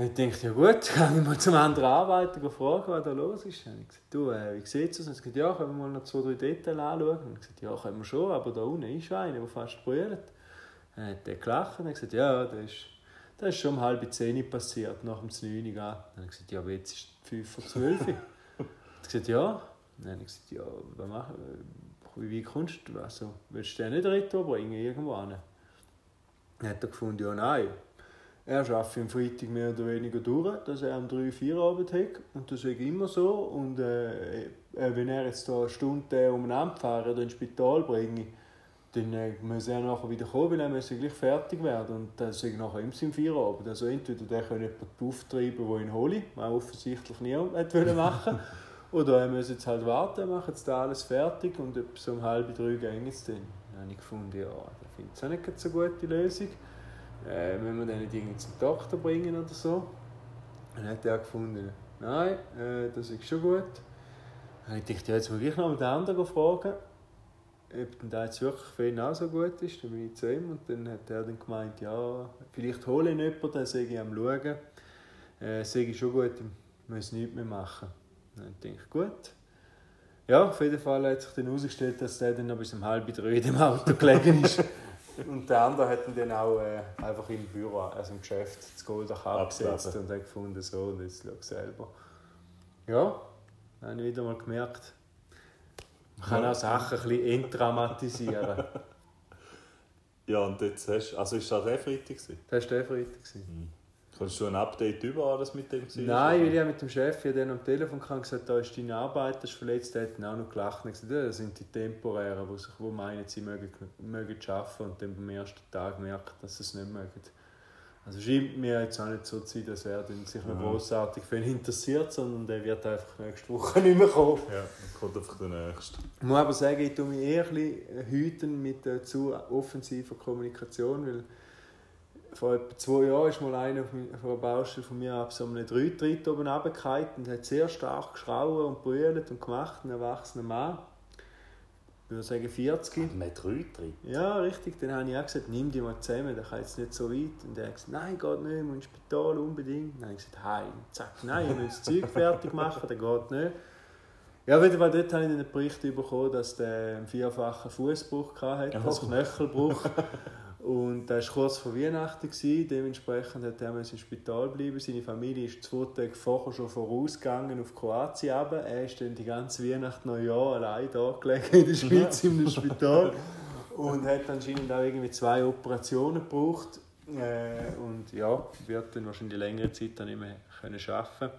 Ich dachte, ja gut, <laughs> kann ich mal zum anderen Arbeiter fragen, was da los ist. Und ich gesagt, du, äh, wie sieht es aus? Und hat gesagt, ja, können wir mal noch zwei, drei Details anschauen? Und ich gesagt, ja, können wir schon, aber da unten ist einer, der fast brüllt. Dann hat er gelacht und gesagt, ja, das ist, das ist schon um halb zehn passiert, nach dem 9 Uhr. Dann habe ich gesagt, ja, jetzt ist es 5 vor 12 Uhr. <laughs> Hat gesagt, ja. Dann habe ich gesagt, ja, was machen wie, wie kommst du, also, willst du den nicht bringen, irgendwo hin? Dann hat er gefunden, ja, nein. Er arbeitet am Freitag mehr oder weniger durch, dass er am 3, 4 Abend hat. Und das ist immer so. Und äh, äh, wenn er jetzt da eine Stunde umeinander fahren oder ins Spital bringe, dann äh, muss er nachher wieder kommen, weil er muss gleich fertig werden. Und das ist nachher im Sinn 4 Abend. Also entweder der kann jemanden auftreiben, der ihn hole, was offensichtlich hat wollen machen <laughs> Oder er muss jetzt halt warten, machen jetzt da alles fertig und etwa so um halb drei gehen es dann. Dann habe ich gefunden, ja, ich finde es auch nicht so eine gute Lösung. Äh, müssen wir den nicht irgendwie zum Doktor bringen oder so? Dann hat er gefunden, nein, äh, das ist schon gut. Dann dachte ich, ja, jetzt muss ich noch den anderen fragen, ob denn der jetzt wirklich für ihn auch so gut ist. Dann bin ich zu ihm und dann hat er dann gemeint, ja, vielleicht hole ich jemanden, dann sage ich am Schauen. Äh, sage ich schon gut, ich muss nichts mehr machen. Dann denke ich, gut. Ja, auf jeden Fall hat sich dann herausgestellt, dass der dann noch bis um halb drei dem Auto gelegen ist. <laughs> Und der andere hat ihn dann auch äh, einfach im Büro, also im Geschäft, das Goldach abgesetzt Abgelassen. und hat gefunden, so, und jetzt schau selber. Ja, habe ich wieder mal gemerkt, man kann auch Sachen ein bisschen entdramatisieren. <laughs> Ja, und jetzt hast also ist das der Freitag? Das war der Freitag. gewesen. Kannst du ein Update über alles mit dem gewesen? Nein, weil ich mit dem Chef ja dann am Telefon kam und gesagt da ist deine Arbeit, das ist verletzt, der hat auch noch gelacht und gesagt, das sind die Temporären, die, sich, die meinen, sie mögen, mögen arbeiten und dann beim ersten Tag merken, dass sie es nicht mögen. Also scheint mir jetzt auch nicht so zu sein, dass er sich noch Mhm. großartig für ihn interessiert, sondern der wird einfach nächste Woche <laughs> nicht mehr kommen. Ja, dann kommt einfach der nächste. Ich muss aber sagen, ich tue mich eher ein bisschen mit der zu offensiver Kommunikation, weil vor etwa zwei Jahren ist mal einer von einer Baustelle von mir ab so einem Dreitritt oben runtergefallen und hat sehr stark geschrauen und brüllt und gemacht, ein erwachsener Mann. Ich würde sagen 40. Nicht drei drin. Ja, richtig. Dann habe ich auch gesagt, nimm dich mal zusammen, der kann jetzt nicht so weit. Und er hat gesagt, nein, geht nicht, ich muss ins Spital unbedingt. Dann habe ich gesagt, heim. Zack, nein, ich muss das Zeug <laughs> fertig machen, das geht nicht. Ja, auf jeden Fall dort habe ich einen Bericht bekommen, dass der einen vierfachen Fußbruch hatte, also Oh. Knöchelbruch. <laughs> Und das war kurz vor Weihnachten. gewesen. Dementsprechend musste er ins Spital bleiben. Seine Familie ist zwei Tage vorher schon vorausgegangen auf Kroatien. runter. Er ist dann die ganze Weihnacht Neujahr allein da gelegen in der Schweiz in einem Spital. Und hat anscheinend auch irgendwie zwei Operationen gebraucht. Äh, und ja, wird dann wahrscheinlich längere Zeit dann nicht mehr können arbeiten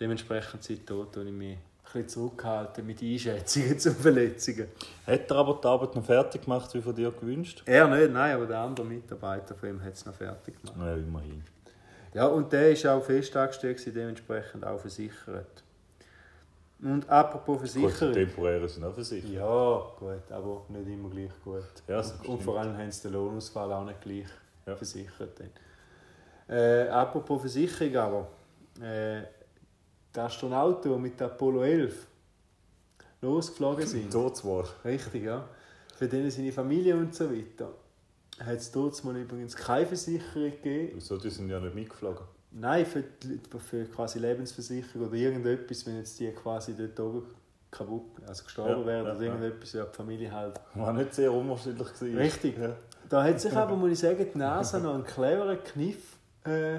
Dementsprechend seitdem tue ich mich bisschen zurückhalten mit Einschätzungen <laughs> zu Verletzungen. Hat er aber die Arbeit noch fertig gemacht, wie von dir gewünscht? Er nicht, nein, aber der andere Mitarbeiter von ihm hat es noch fertig gemacht. Ja, immerhin. Ja, und der war auch fest angestellt, dementsprechend auch versichert. Und apropos Gut, Versicherung. temporären sind auch versichert. Ja, gut, aber nicht immer gleich gut. Ja, und, und vor allem haben sie den Lohnausfall auch nicht gleich Ja. versichert. Dann. Äh, apropos Versicherung aber. Äh, die Astronauten, die mit der Apollo 11 losgeflogen sind. Dort zwar. Richtig, ja. Für denen seine Familie und so weiter. Hat es dort mal übrigens keine Versicherung gegeben. Wieso, die sind ja nicht mitgeflogen. Nein, für, die, für quasi Lebensversicherung oder irgendetwas, wenn jetzt die quasi dort oben kaputt, also gestorben Ja, wären ja, oder irgendetwas, ja, die Familie halt. War nicht sehr unwahrscheinlich gewesen. Richtig. Ja. Da hat sich <laughs> aber, muss ich sagen, die NASA noch einen cleveren Kniff äh,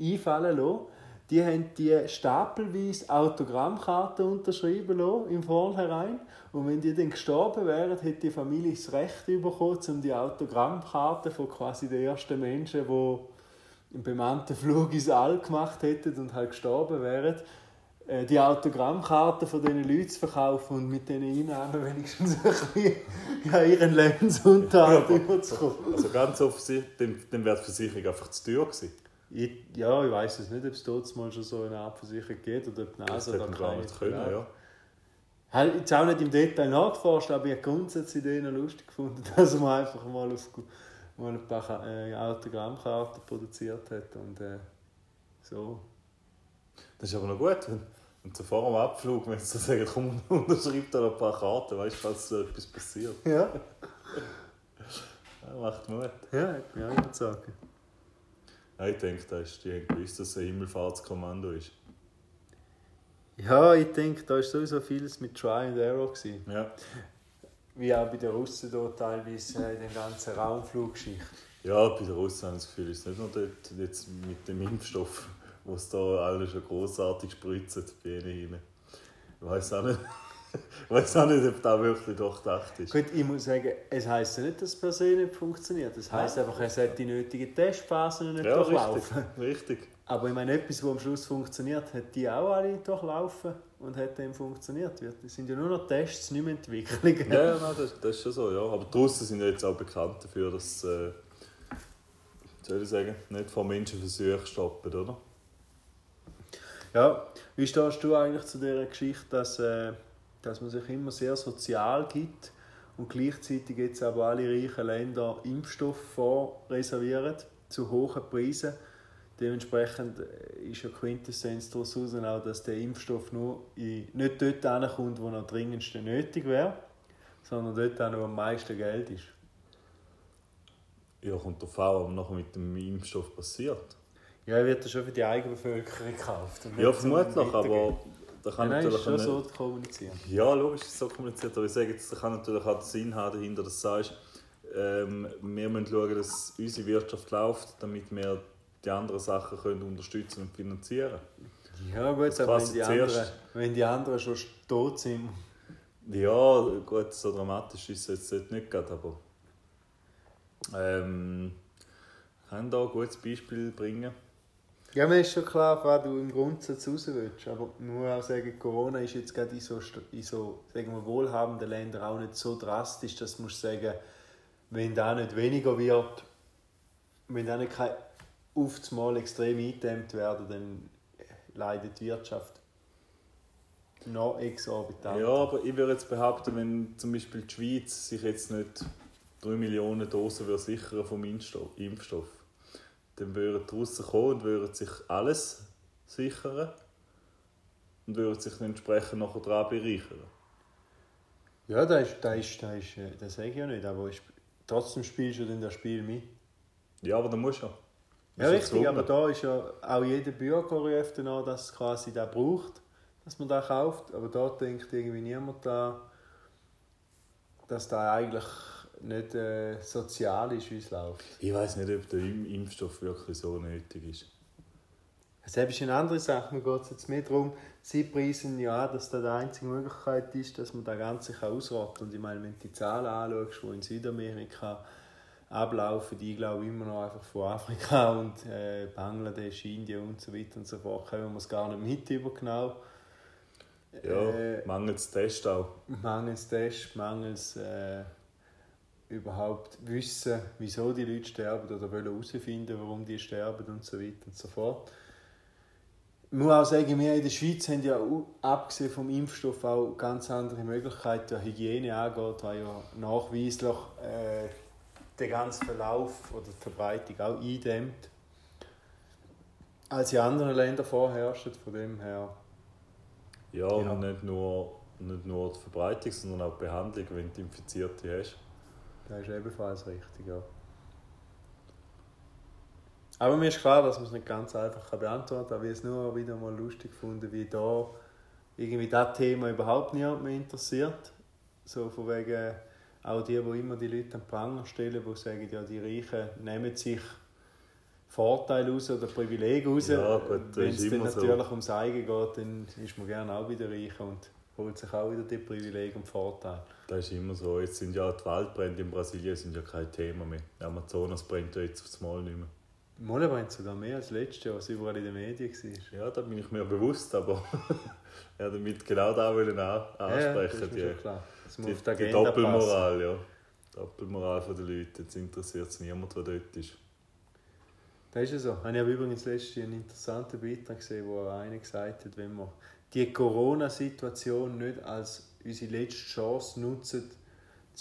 einfallen lassen. Die haben die stapelweise Autogrammkarten unterschrieben lassen, im Vornherein. Und wenn die dann gestorben wären, hätte die Familie das Recht bekommen, um die Autogrammkarten von quasi den ersten Menschen, die einen bemannten Flug ins All gemacht hätten und halt gestorben wären, äh, die Autogrammkarten von diesen Leuten zu verkaufen und mit diesen Einnahmen wenigstens ein bisschen <laughs> ja, ihren Lebensunterhalt überzukommen. Also ganz offensichtlich, dann wäre die Versicherung einfach zu teuer gewesen. Ich, ja, ich weiß es nicht, ob es dort mal schon so eine Art Versicherung geht oder ob die Das NASA hätte da keine nicht können, ja. Habe ich jetzt auch nicht im Detail nachgeforscht, aber ich habe grundsätzlich die Idee lustig gefunden, <laughs> dass man einfach mal, auf, mal ein paar äh, Autogrammkarten produziert hat und äh, so. Das ist aber noch gut, wenn, wenn sie vor dem Abflug, wenn sie sagen, komm, <laughs> unterschreib da noch ein paar Karten, weißt du, falls so etwas passiert. Ja, Ja, macht Mut. ja, auch jemand sagen. Ja, ich denke, da ist, die haben gewusst, dass es ein Himmelfahrtskommando ist. Ja, ich denke, da war sowieso vieles mit Try and Error. Gewesen. Ja. Wie auch bei den Russen dort teilweise äh, in der ganzen Raumfluggeschichte. Ja, bei den Russen habe ich das Gefühl, es ist nicht nur dort jetzt mit dem Impfstoff, wo es da alle schon grossartig spritzen, bei ihnen. Ich weiß auch nicht, ich <laughs> weiß auch nicht, ob das wirklich durchdacht ist. Gut, ich muss sagen, es heisst ja nicht, dass es per se nicht funktioniert. Es heisst einfach, es hat die nötigen Testphasen nicht Ja, richtig. durchlaufen. richtig. Aber ich meine, etwas, das am Schluss funktioniert, hat die auch alle durchlaufen und hat dann funktioniert. Es sind ja nur noch Tests, nicht mehr Entwicklungen. Ja, ja nein, das, das ist schon so, ja. Aber die Russen sind ja jetzt auch bekannt dafür, dass äh, soll ich sagen, nicht von Menschenversuchen stoppen, oder? Ja, wie stehst du eigentlich zu dieser Geschichte, dass, äh, dass man sich immer sehr sozial gibt und gleichzeitig jetzt aber alle reichen Länder Impfstoff vorreservieren zu hohen Preisen? Dementsprechend äh, ist ja Quintessenz daraus auch, dass der Impfstoff nur in, nicht dort ankommt, wo er am dringendsten nötig wäre, sondern dort, an, wo am meisten Geld ist. Ja, kommt darauf an, was nachher mit dem Impfstoff passiert. Ja, er wird ja schon für die eigene Bevölkerung gekauft. Ja, vermutlich, aber da Ja, kann nein, ist natürlich schon nicht... so kommunizieren. Ja, logisch ist so kommuniziert, aber ich sage jetzt, da kann natürlich auch Sinn haben dahinter, dass du sagst, ähm, wir müssen schauen, dass unsere Wirtschaft läuft, damit wir die anderen Sachen können unterstützen und finanzieren können. Ja gut, Das aber wenn die, zuerst. anderen, wenn die anderen schon tot sind. Ja, gut, so dramatisch ist es jetzt nicht gerade, aber ähm, ich kann da ein gutes Beispiel bringen. Ja, mir ist schon klar, was du im Grundsatz raus willst. Aber muss auch sagen, Corona ist jetzt gerade in so, in so sagen wir, wohlhabenden Ländern auch nicht so drastisch, dass du sagen, wenn da nicht weniger wird, wenn da nicht auf Mal extrem eingedämmt werden, dann leidet die Wirtschaft noch exorbitant. Ja, aber ich würde jetzt behaupten, wenn zum Beispiel die Schweiz sich jetzt nicht 3 Millionen Dosen sichern vom Impfstoff, dann würden die Russen kommen und würden sich alles sichern und würden sich dann entsprechend nachher daran bereichern. Ja, das ist, das ist, das ist, äh, das sage ich ja nicht, aber ich, trotzdem spielst du dann das Spiel mit. Ja, aber dann muss ja. Ja, Ist richtig, aber da ist ja auch jeder Bürger ruft danach, dass es quasi da braucht, dass man da kauft. Aber da denkt irgendwie niemand da, dass da eigentlich nicht äh, sozial ist, wie es läuft. Ich weiß nicht, ob der Im- Impfstoff wirklich so nötig ist. Das ist eine andere Sache. Mir geht es jetzt mehr darum, sie preisen ja an, dass das die einzige Möglichkeit ist, dass man das Ganze ausrotten kann. Und ich meine, wenn du die Zahlen anschaust, die in Südamerika ablaufen, die glaube immer noch einfach von Afrika <laughs> und äh, Bangladesch, Indien und so weiter und so fort, kommen wir es gar nicht mit über genau. Ja, Äh, mangels Test auch. mangels Test, mangels äh, überhaupt wissen, wieso die Leute sterben oder wollen herausfinden, warum die sterben und so weiter und so fort. Ich muss auch sagen, wir in der Schweiz haben ja abgesehen vom Impfstoff auch ganz andere Möglichkeiten, was Hygiene angeht, weil ja nachweislich äh, den ganzen Verlauf oder die Verbreitung auch eindämmt, als in anderen Ländern vorherrscht. Von dem her Ja, Ja. und nicht nur, nicht nur die Verbreitung, sondern auch die Behandlung, wenn du Infizierte hast. Das ist ebenfalls richtig, ja. Aber mir ist klar, dass man es nicht ganz einfach kann beantworten kann. Aber ich habe es nur wieder mal lustig gefunden, wie da irgendwie das Thema überhaupt niemand mehr interessiert. So von wegen, auch die, die immer die Leute an den Pranger stellen, die sagen, ja, die Reichen nehmen sich Vorteile raus oder Privilegien raus. Ja, gut, das Wenn ist es dann immer so. natürlich ums Eigen geht, dann ist man gerne auch wieder reich und holt sich auch wieder die Privilegien und Vorteile. Das ist immer so. Jetzt sind ja die Waldbrände in Brasilien sind ja kein Thema mehr. Der Amazonas brennt ja jetzt aufs Mal nicht mehr. Molle brennt sogar mehr als letztes Jahr, was überall in den Medien war. Ja, da bin ich mir bewusst, aber <laughs> er damit genau da wollen an, ansprechen. ist klar. Das muss die, die die, Agenda passen. Doppelmoral, ja. Die Doppelmoral der Leute. Jetzt interessiert es niemand, der dort ist. Das ist ja so. Ich habe übrigens letztens einen interessanten Beitrag gesehen, wo einer gesagt hat, wenn wir die Corona-Situation nicht als unsere letzte Chance nutzen,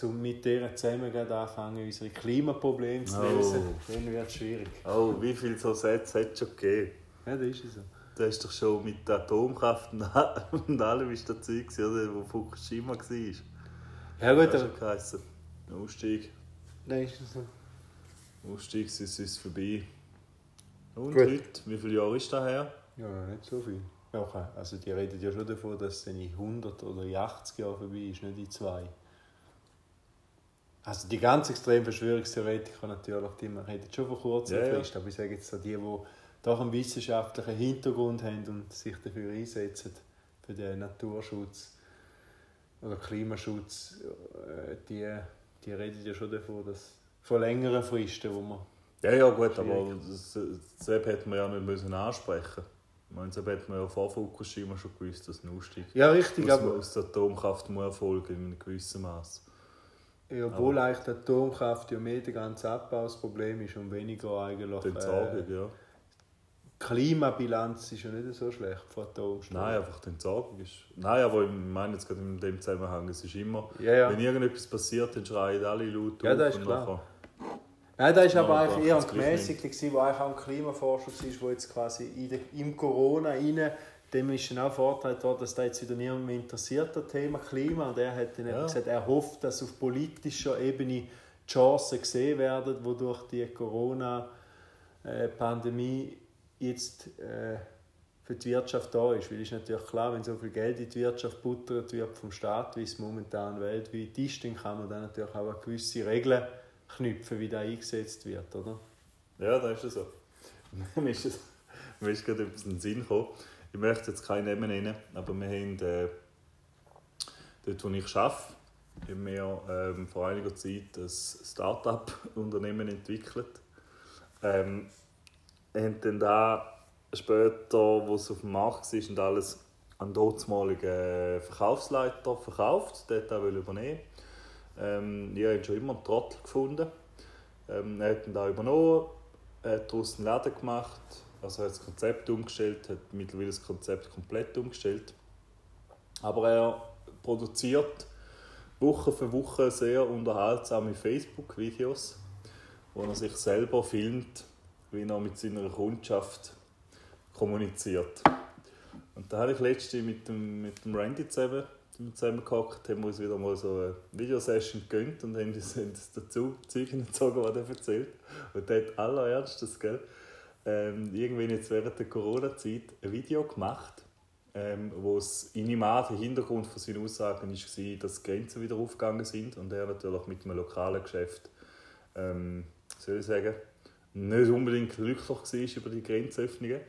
um mit der zusammen anfangen, unsere Klimaprobleme zu Oh. lösen, dann wird es schwierig. Oh, wie viele so Sätze hat es schon gegeben? Ja, das ist ja so. Da ist doch schon mit der Atomkraft und <laughs> allem ist das Zeug, oder, wo Fukushima war. Ja gut, Das aber geheißen. Ausstieg. das ist ja so. Ausstieg ist uns vorbei. Und Gut. heute, wie viele Jahre ist das her? Ja, nicht so viel. Ja, okay. Also die reden ja schon davon, dass es dann in 100 oder in 80 Jahren vorbei ist, nicht in zwei. Also die ganz extremen Verschwörungstheoretiker natürlich, die reden schon von kurzer Ja, ja. Frist, aber ich sage jetzt so die, die doch einen wissenschaftlichen Hintergrund haben und sich dafür einsetzen, für den Naturschutz oder Klimaschutz, äh, die, die reden ja schon davon, dass von längeren Fristen, wo man Ja, ja, gut, aber das, das hätte man ja nicht müssen ansprechen Meine, das hätte man ja vor Fukushima schon gewusst, dass ein Ausstieg ja richtig, aus, aber aus der Atomkraft muss erfolgen in einem gewissen Maß. Ja, obwohl eigentlich die Atomkraft ja mehr der ganze Abbau das Problem ist und weniger eigentlich Die Entsorgung, äh, ja. Klimabilanz ist ja nicht so schlecht von Atomstrom. Nein, einfach die Entsorgung ist. Nein, aber ich meine jetzt gerade in dem Zusammenhang, es ist immer, Ja, ja. wenn irgendetwas passiert, dann schreien alle laut Ja, auf das ist und klar. nachher- Nein, das war aber eigentlich eher ein gemäßigter, wo eigentlich auch ein Klimaforscher war, der jetzt quasi in der, im Corona rein, dem ist dann auch vorgeteilt worden, dass da jetzt wieder niemand mehr interessiert, das Thema Klima. Und er hat dann Ja. gesagt, er hofft, dass auf politischer Ebene Chancen gesehen werden, wodurch die Corona-Pandemie jetzt äh, für die Wirtschaft da ist. Weil es ist natürlich klar, wenn so viel Geld in die Wirtschaft buttert wird vom Staat, wie es momentan weltweit ist, dann kann man dann natürlich auch eine gewisse Regeln knüpfen, wie der eingesetzt wird, oder? Ja, das ist ja so. <laughs> mir ist, es, mir ist gerade etwas in den Sinn gekommen. Ich möchte jetzt keinen Namen nennen, aber wir haben äh, dort, wo ich arbeite, haben wir ähm, vor einiger Zeit ein Start-up-Unternehmen entwickelt. Ähm, haben dann da später, wo es auf dem Markt war und alles, an dortmaligen Verkaufsleiter verkauft. Der wollte auch übernehmen. Ähm, ich habe schon immer einen Trottel gefunden. Ähm, er hat ihn da übernommen, hat daraus einen Laden gemacht, also hat das Konzept umgestellt, hat mittlerweile das Konzept komplett umgestellt. Aber er produziert Woche für Woche sehr unterhaltsame Facebook-Videos, wo er sich selber filmt, wie er mit seiner Kundschaft kommuniziert. Und da habe ich letztens mit dem, mit dem Randy zusammen, zusammengehockt, haben wir uns wieder mal so eine Videosession gegönnt und haben uns, dazu Zeugen gezogen, was er erzählt. Und der hat allerernstes, gell, ähm, irgendwann jetzt während der Corona-Zeit ein Video gemacht, ähm, wo es in ihm der Hintergrund von seinen Aussagen war, dass die Grenzen wieder aufgegangen sind und er natürlich mit einem lokalen Geschäft, ähm, soll ich sagen, nicht unbedingt glücklich war über die Grenzöffnungen.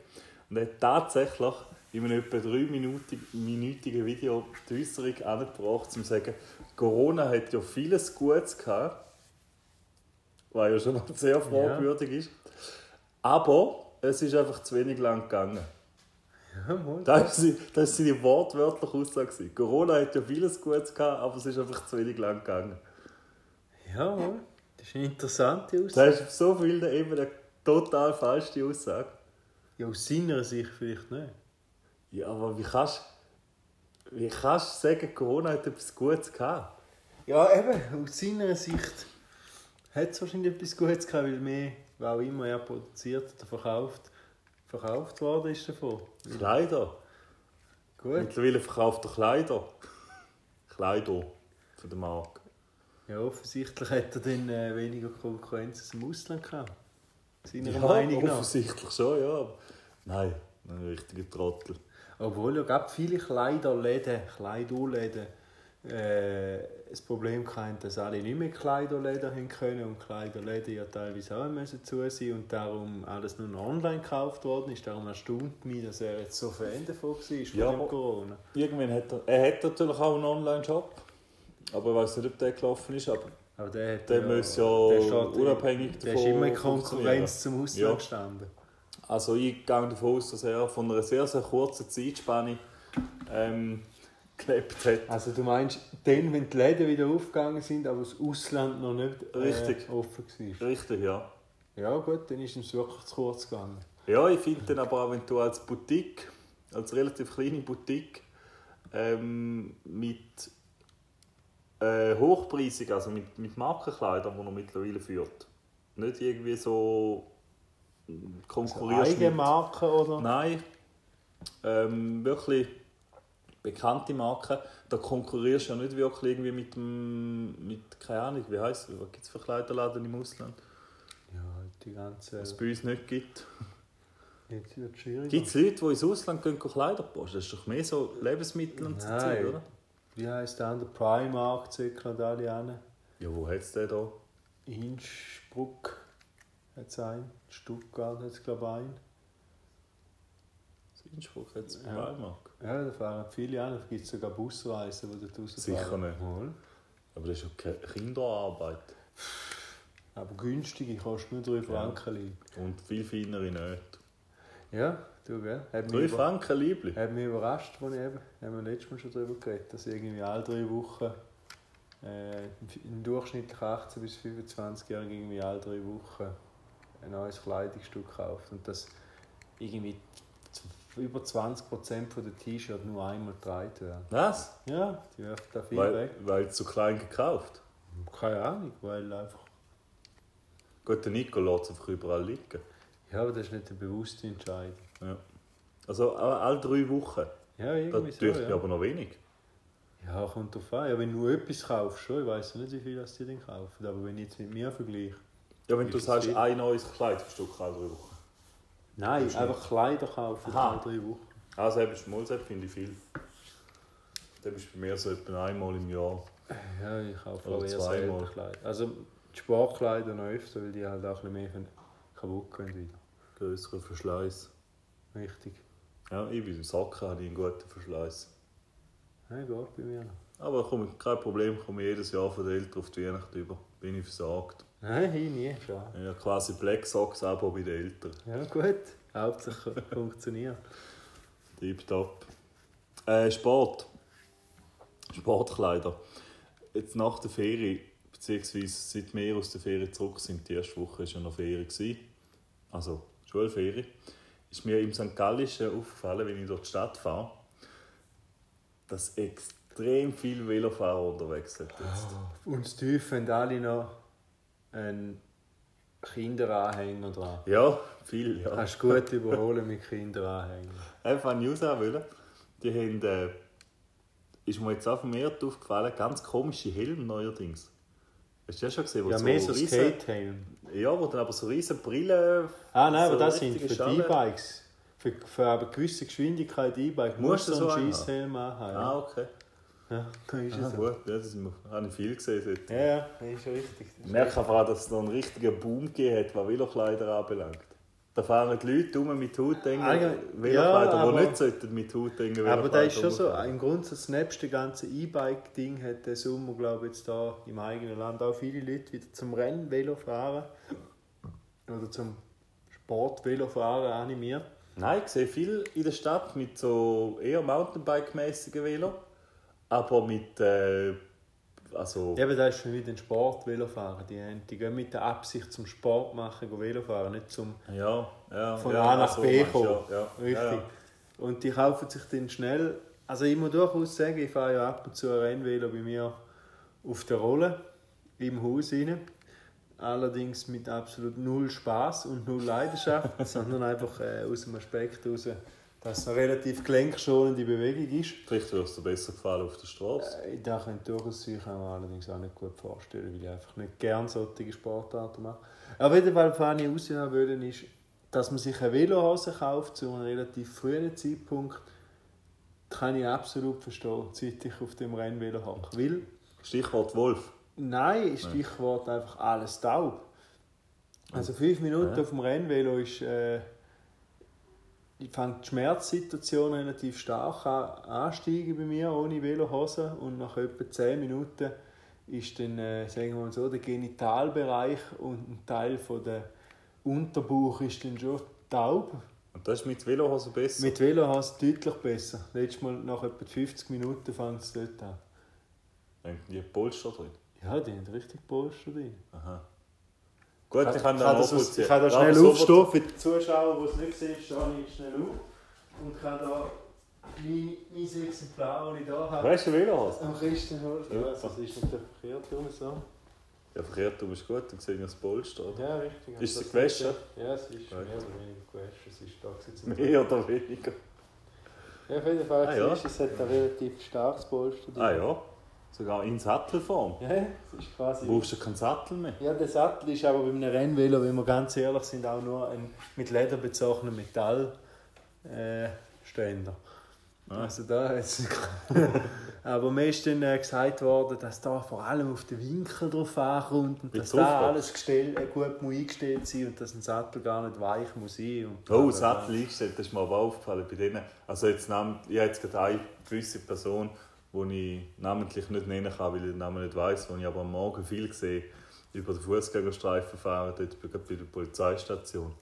Und er hat tatsächlich in einem etwa dreiminütigen Video die Äußerung angebracht, um zu sagen, Corona hat ja vieles Gutes gehabt, was ja schon mal <laughs> sehr fragwürdig ja. ist. Aber es ist einfach zu wenig lang gegangen. Ja. Das war das seine wortwörtliche Aussage. Corona hat ja vieles Gutes gehabt, aber es ist einfach zu wenig lang gegangen. Ja, das ist eine interessante Aussage. Das ist auf so vielen eine total falsche Aussage. Ja, aus seiner Sicht vielleicht nicht. Ja, aber wie kannst wie kannst du sagen, Corona hat etwas Gutes gehabt? Ja, eben, aus seiner Sicht hat es wahrscheinlich etwas Gutes gehabt, weil mehr, was auch immer er produziert oder verkauft, verkauft worden ist davon. Kleider. Gut. Mittlerweile verkauft er Kleider. <laughs> Kleider von der Marke. Ja, offensichtlich hat er dann äh, weniger Konkurrenz aus dem Ausland gehabt. Seiner Ja, Meinung nach. offensichtlich schon, ja. aber- Nein, ein richtiger Trottel. Obwohl ja gab viele Kleiderläden, Kleiderläden äh, das Problem hatten, dass alle nicht mehr Kleiderläden haben können und Kleiderläden ja teilweise auch müssen zu sein und darum alles nur noch online gekauft worden ist. Darum erstaunt mich, dass er jetzt so Fan davon war von Ja, aber- Corona. Irgendwann hat er, er hat natürlich auch einen Online-Shop. Aber ich weiß nicht, ob der gelaufen ist. Aber Aber der, hat Der muss ja der steht- unabhängig Der ist davon immer in. Konkurrenz zum Ausland Ja. gestanden. Also ich gehe davon aus, dass er von einer sehr, sehr kurzen Zeitspanne ähm, <laughs> gelebt hat. Also du meinst, dann, wenn die Läden wieder aufgegangen sind, aber das Ausland noch nicht äh, Richtig. offen war. Richtig, ja. Ja gut, dann ist es wirklich zu kurz gegangen. Ja, ich finde dann aber auch, wenn du als Boutique, als relativ kleine Boutique, ähm, mit äh, hochpreisig, also mit, mit Markenkleidern, die er mittlerweile führt, nicht irgendwie so konkurrierst mit- Eigenmarke oder? Nein, ähm, wirklich bekannte Marken. Da konkurrierst du ja nicht wirklich irgendwie mit dem, mit, keine Ahnung, wie heisst es, was gibt es für Kleiderladen im Ausland, Ja, die ganze... was es bei uns nicht gibt. Jetzt wird es schwieriger. Gibt es Leute, die ins Ausland gehen, gehen Kleider posten? Das ist doch mehr so Lebensmittel und so Nein. Zeug, oder? Wie heisst der andere? Primark, zirkeln alle hin. Ja, wo hat es den da? Innsbruck es einen. Stuttgart hat es glaube ich einen. In Innsbruck hat es Ja. Primark. Ja, da fahren viele an. Da gibt es sogar Busreisen, die dort rausfahren. Sicher nicht. Mal. Aber das ist ja Kinderarbeit. Aber günstige kostet nur 3 Ja. Franken. Lieb. Und viel feinere nicht. Ja, du, gell? Hat 3 mich, über, Franken, Liebli. hat mich überrascht, als ich eben, haben wir letztes Mal schon darüber geredet, dass irgendwie alle drei Wochen äh, ein durchschnittlich 18- bis 25-Jährige irgendwie alle drei Wochen ein neues Kleidungsstück kauft. Und dass irgendwie über 20% von den T-Shirts nur einmal getragen werden. Was? Ja, die werfen da viel Weil, weg. weil zu klein gekauft. Keine Ahnung, weil einfach. Gut, der Nico lässt es einfach überall liegen. Ja, aber das ist nicht eine bewusste Entscheidung. Ja. Also alle drei Wochen. Ja, Das irgendwie so. dürfte Ja. aber noch wenig. ja, kommt drauf an. Ja, wenn du nur etwas kaufst, schon. Ich weiß nicht, wie viel das die denn kaufen. Aber wenn ich jetzt mit mir vergleiche. Ja, wenn du sagst, viel? ein neues Kleidungsstück alle drei Wochen. Nein, einfach Kleider kaufen alle drei Wochen. Also eben Schmolsepp finde ich viel. Das ist bei mir so etwa einmal im Jahr. Ja, ich kaufe auch eher selten Kleider. Also die Sportkleider noch öfter, weil die halt auch ein bisschen mehr kaputt gehen wieder. Größeren Verschleiß. Richtig. Ja, ich bin im Socken habe ich einen guten Verschleiß. Ja, geht bei mir noch. Aber komm, kein Problem, komme ich jedes Jahr von den Eltern auf die Weihnacht über. Bin ich versorgt. Nein, ich nie, schon. Ja, quasi Black Socks Abo bei den Eltern. Ja, gut. Hauptsache <laughs> funktioniert. Tipptopp. Äh, Sport. Sportkleider. Jetzt nach der Ferie, beziehungsweise seit wir aus der Ferie zurück sind, die erste Woche war ja noch Ferie. Gewesen. Also Schulferie. Ist mir im St. Gallischen aufgefallen, wenn ich durch die Stadt fahre, dass extrem viele Velofahrer unterwegs sind. Jetzt. Und das Tief haben alle noch einen Kinderanhänger dran. Ja, viel, ja. Kannst du gut überholen mit Kinderanhänger. Einfach News auch wollen. Die haben, äh, ist mir jetzt auch vermehrt aufgefallen, ganz komische Helme neuerdings. Hast du das schon gesehen? wo Ja, mehr so Skate-Helm. Ja, wo dann aber so riesen Brillen... Ah nein, so aber das sind für die E-Bikes. Für, für eine gewisse Geschwindigkeit E-Bike Musst du so so einen Schießhelm haben. Ah, Ja, okay. Ja da ist es. gut, ja, das habe ich viel gesehen. Seitdem. Ja, ja, das ist richtig. Ich merke einfach auch, dass es da einen richtigen Boom gegeben hat, was Velokleider anbelangt. Da fahren die Leute rum mit Hautengen, Velokleider, ja, die nicht sollten mit Hautengen Aber da ist schon so, im Grundsatz, nebst dem ganzen E-Bike-Ding hat der Sommer, glaube ich, jetzt da im eigenen Land auch viele Leute wieder zum Rennvelo fahren oder zum Sportvelo-Fahren animiert. Nein, ich sehe viel in der Stadt mit so eher Mountainbike-mäßigen Velo, aber mit äh, also Eben, das ist schon wieder ein Sportvelo-Fahren. Die, haben- die gehen mit der Absicht zum Sport machen, gehen Velo fahren, nicht zum ja, ja, von ja, A nach B kommen. Ja, Richtig. Und die kaufen sich dann schnell. Also ich muss durchaus sagen, ich fahre ja ab und zu ein Rennvelo bei mir auf der Rolle im Haus rein. Allerdings mit absolut null Spaß und null Leidenschaft, <laughs> sondern einfach äh, aus dem Aspekt heraus, dass es eine relativ gelenkschonende Bewegung ist. Vielleicht würde es dir besser gefallen auf der Straße. Äh, Das könnte durchaus sein, kann man allerdings auch nicht gut vorstellen, weil ich einfach nicht gerne solche Sportarten mache. Aber auf jeden Fall, was ich raushaben wollte, ist, dass man sich eine Velohose kauft zu einem relativ frühen Zeitpunkt, kann ich absolut verstehen, seit ich auf dem Rennvelo hocke. Weil, Stichwort Wolf. nein, Stichwort einfach alles taub. Also fünf Minuten Ja. auf dem Rennvelo ist... Äh, fängt die Schmerzsituation relativ stark an, ansteigen bei mir ohne Velohose und nach etwa 10 Minuten ist dann, äh, sagen wir mal so, der Genitalbereich und ein Teil von der Unterbauch ist dann schon taub. Und das ist mit Velohose besser. Mit Velohose deutlich besser. Letztes Mal nach etwa 50 Minuten fängt es dort an. Haben die Polster drin. Ja, die haben richtig Polster drin. Aha. Gut, ich, Ich kann kann, das, aus- nachvollziehen. ich kann da Ja, schnell so aufstehen für die Zuschauer, die es nicht sehen, stehe ich schnell auf und kann da mein, mein Exemplar, das ich da habe, Weißt du, Velohose? am Christen holen. Ja. Ja, das ist natürlich verkehrt rum so. Ja, verkehrt, du bist gut, dann sehe ich das Polster. Oder? Ja, richtig. Ist Das sie gewaschen? Ja, es ist mehr oder weniger gewaschen. Es ist da gesetzt. Mehr oder weniger. Ja, auf jeden Fall Ah, ja. du, es hat ein relativ starkes Polster drin. Ah ja, sogar in Sattelform. Ja, es ist quasi... Du brauchst du keinen Sattel mehr. Ja, der Sattel ist aber bei einem Rennvelo, wenn wir ganz ehrlich sind, auch nur ein mit Leder bezogener Metallständer. Äh. Ah. Also da jetzt. aber mir ist dann äh, gesagt worden, dass da vor allem auf den Winkel drauf ankommt und dass da alles gestell, äh, gut muss eingestellt sein und dass ein Sattel gar nicht weich muss sein. Und Oh, Sattel eingestellt, das ist mir aber aufgefallen bei denen. Also jetzt ich habe jetzt gerade eine gewisse Person, die ich namentlich nicht nennen kann, weil ich den Namen nicht weiß, die ich aber am Morgen viel sehe, über den Fußgängerstreifen fahren, dort bei, der Polizeistation.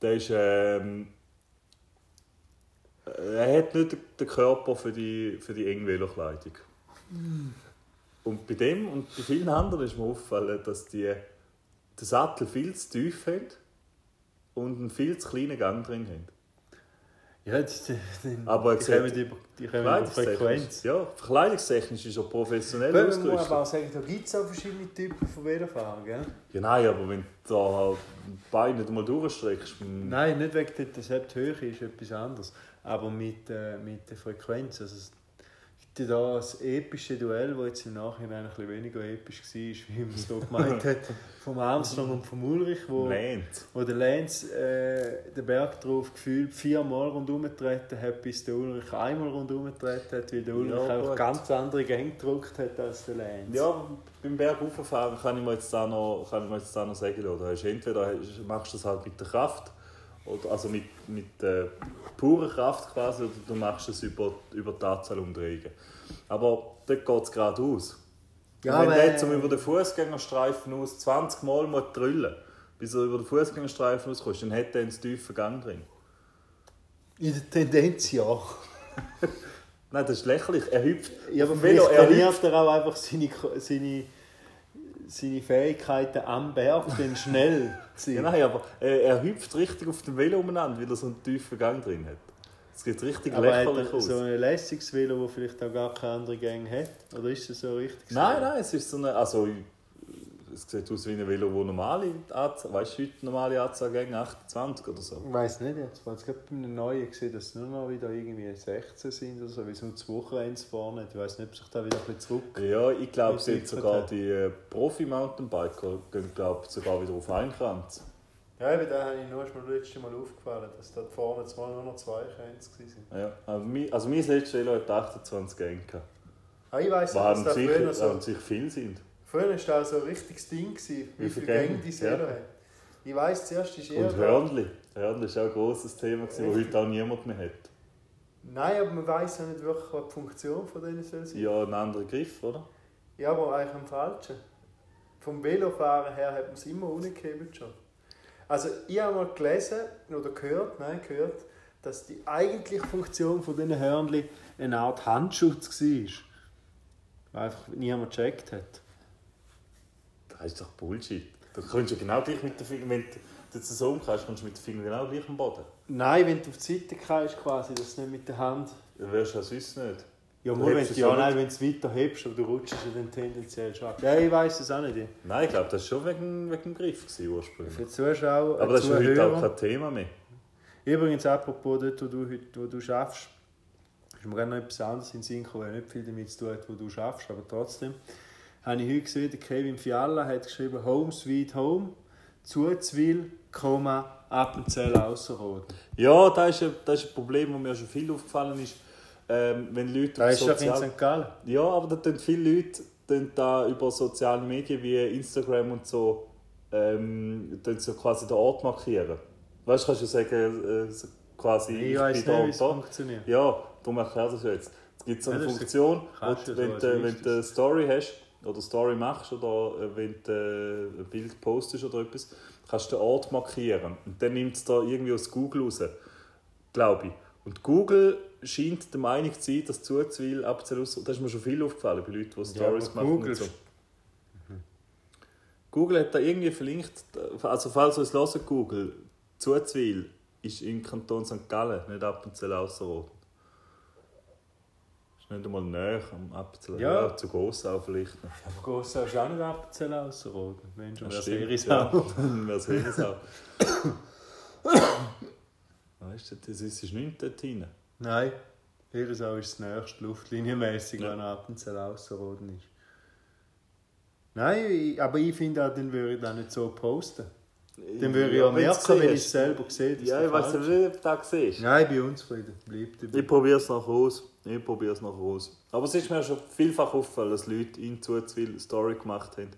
Der ist, ähm, er hat nicht den Körper für die, für die enge Velokleidung. Und bei dem und bei vielen anderen ist mir aufgefallen, dass die den Sattel viel zu tief haben und einen viel zu kleinen Gang drin haben. Ja, die, Aber die gesagt, kommen über, die kommen über Frequenz. Ja, verkleidungstechnisch ist er professionell Gut, man muss ausgerüstet. aber auch sagen, da gibt es auch verschiedene Typen von Velofahren, gell? Ja, nein, aber wenn du da halt die Beine nicht mal durchstreckst, Nein, nicht wegen der Septhöhe ist etwas anderes. Aber mit, äh, mit der Frequenz. Also das epische Duell, das jetzt im Nachhinein ein bisschen weniger episch war, wie man es hier gemeint hat, <laughs> vom Armstrong und vom Ulrich, wo, Lenz. wo der Lenz äh, den Berg drauf gefühlt viermal rundherum getreten hat, bis der Ulrich einmal rundherum getreten hat, weil der Ulrich Ja, auch ganz andere Gänge gedrückt hat als der Lenz. Ja, beim Bergauffahren kann ich mir jetzt da noch, kann ich mir jetzt da noch sagen, oder entweder machst du das halt mit der Kraft, oder, also mit, mit äh, purer Kraft quasi, oder du machst es über, über die Anzahl Umdrehungen. Aber dort geht es geradeaus. Ja, Wenn der zum über den Fußgängerstreifen aus 20 Mal muss drüllen bis er über den Fußgängerstreifen auskommt, dann hat er einen tiefen Gang drin. In der Tendenz ja. <laughs> Nein, das ist lächerlich. Er hüpft. Ja, aber Velo, er trainiert er auch einfach seine, seine, seine Fähigkeiten am Berg, dann schnell <laughs> Ja, nein, aber er, er hüpft richtig auf dem Velo umeinander, weil er so einen tiefen Gang drin hat. Es geht richtig aber lächerlich er aus. so ein lässiges Velo, das vielleicht auch gar keine andere Gang hat? Oder ist es so richtig? Nein, nein, es ist so eine. Also, es sieht aus wie ein Velo, wo normale Anzahl. Weißt du, heute normale Anzahl gegen 28 oder so. Ich weiß nicht, jetzt habe gerade bei einem neuen gesehen, dass es nur noch wieder irgendwie 16 sind oder so, wie so zwei Wochenends vorne. Ich weiß nicht, ob sich da wieder ein bisschen zurück. Ja, ich glaube, sind sogar mit die äh, Profi-Mountainbiker gehen glaub, sogar wieder auf einen Kranz. Ja, eben da habe ich nur das letzte Mal aufgefallen, dass da vorne zwar nur noch zwei Kranz waren. Ja, also, mein, also mein letztes Velo hat 28 Gänge. Ah, ich weiss nicht, Was dass da früher so... sich viel sind. Früher war das so ein richtiges Ding, gewesen, wie Wie viele Gänge die ja. Selo hat. Ich weiss, zuerst ist eher... Und Hörnli. Hörnli war auch ein grosses Thema, das heute auch niemand mehr hat. Nein, aber man weiss ja nicht wirklich, was die Funktion von denen soll sein. Ja, ein anderer Griff, oder? Ja, aber eigentlich am falschen. Vom Velofahren her hat man es immer umgekehrt schon. Also ich habe mal gelesen oder gehört, nein, gehört, dass die eigentliche Funktion von diesen Hörnli eine Art Handschutz war. Weil einfach niemand gecheckt hat. Das ist doch Bullshit. Du kannst ja genau gleich mit den Fingern, wenn du jetzt so umkreist, kommst du mit den Fingern genau gleich am Boden. Nein, wenn du auf die Seite gehst, quasi, dass du nicht mit der Hand... Dann wirst du ja sonst nicht. Ja, Du nur wenn du, ja, nein, wenn du es weiter hebst, aber du rutschst ja dann tendenziell ab. Ja, ich weiss es auch nicht. Nein, ich glaube, das war schon wegen, wegen dem Griff gewesen, Für ursprünglich. die Zuschauer, Aber das ist heute auch kein Thema mehr. Übrigens, apropos dort, wo du, wo du schaffst, ist mir gerade noch etwas anderes in den Sinn gekommen, weil nicht viel damit zu tun hat, wo du schaffst, aber trotzdem. Habe ich heute gesehen, der Kevin Fiala hat geschrieben, Home Sweet Home, Zuzwil, Komma, Appenzell Ausserrhoden. Ja, das ist, ein, das ist ein Problem, das mir schon viel aufgefallen ist. Ähm, wenn Leute Da ist doch in sozial- St. Gallen. Ja, aber da tun viele Leute tun da über soziale Medien wie Instagram und so, ähm, so quasi den Ort markieren. Weißt du, kannst du sagen, äh, quasi Ich weiss bin da nicht, wie und es da. funktioniert. Ja, darum erkläre ich das jetzt. Es gibt so Ja, eine das ist- Funktion, ja wenn, so du, wenn du eine Story hast oder Story machst oder äh, wenn du äh, ein Bild postest oder etwas, kannst du den Ort markieren. Und dann nimmt es da irgendwie aus Google raus, glaube ich. Und Google scheint der Meinung zu sein, dass Zuzwil abzulösen. Das ist mir schon viel aufgefallen bei Leuten, die Stories aber machen Google- und so. Google hat da irgendwie verlinkt, also falls ihr es hört, Google, Zuzwil ist im Kanton St. Gallen, nicht Appenzell Ausserrhoden. Ist nicht einmal näher am Appenzell. Ja. Ja, zu Gossau vielleicht noch. Aber Gossau ist auch nicht Appenzell Ausserrhoden. Mensch, und Das Serisau. ja. Mercedes-Au. <laughs> <coughs> Weißt du, das ist nicht dort hinten. Nein, Herisau ist das nächste luftlinienmäßig, Ja. wenn Appenzell Ausserrhoden ist. Nein, aber ich finde auch, dann würde ich das nicht so posten. Dann würde ich ja du's merken, wenn ich es selber sehe. Ja, ich weiß nicht, ob du das siehst. Nein, ich bin unzufrieden. Bleib dabei. Ich probiere es nachher aus. Ich probiere es nachher aus. Aber es ist mir schon vielfach aufgefallen, dass Leute in Zuzwil eine Story gemacht haben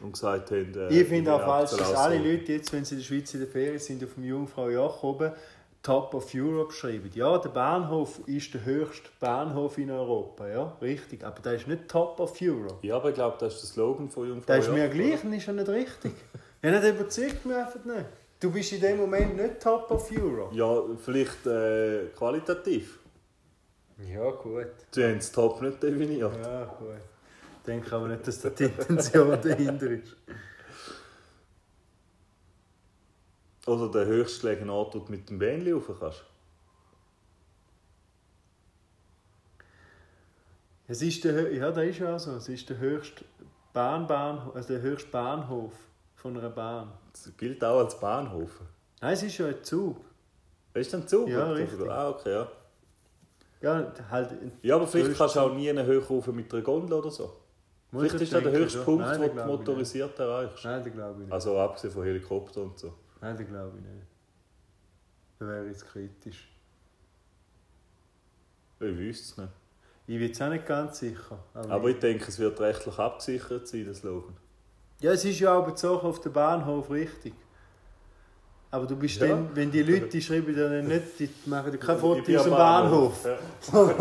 und gesagt haben... Äh, Ich finde auch falsch, dass alle. Leute jetzt, wenn sie in der Schweiz in der Ferien sind, auf dem Jungfrau Joch oben Top of Europe schreiben. Ja, der Bahnhof ist der höchste Bahnhof in Europa, ja, richtig. Aber der ist nicht Top of Europe. Ja, aber ich glaube, das ist der Slogan von Jungfrau. Das ist mir gleich und ist ja nicht richtig. Ja, nicht überzeugt mich einfach nicht. Du bist in dem Moment nicht Top of Europe. Ja, vielleicht äh, qualitativ. Ja, gut. Sie haben das Top nicht definiert. Ja, gut. Ich denke aber nicht, dass da die Intention <laughs> dahinter ist. Oder der höchstgelegene Ort, wo du mit dem Bähnchen rauf kannst. Es ist der, ja, das ist ja so. Es ist der höchste Bahnbahnhof, also der höchste Bahnhof von einer Bahn. Das gilt auch als Bahnhof. Nein, es ist ja ein Zug. Ist denn Zug? Ja, richtig. Ah, okay, ja. Ja, halt. Ja, aber vielleicht kannst du auch nie einen höher rauf mit einer Gondel oder so. Vielleicht ich ist das der höchste schon. Punkt, Nein, wo den du ich motorisiert erreichst. nicht. Nein, den glaube ich nicht. Also abgesehen von Helikopter und so. Nein, den glaube ich nicht. Das wäre jetzt kritisch. Ich wüsste es nicht. Ich bin jetzt auch nicht ganz sicher. Aber, Aber ich denke, es wird rechtlich abgesichert sein, das Slogan. ja, es ist ja auch bezogen auf den Bahnhof richtig. Aber du bist Ja. dann, wenn die Leute, die schreiben dann nicht, die machen dir kein Foto aus dem Bahnhof. Ja.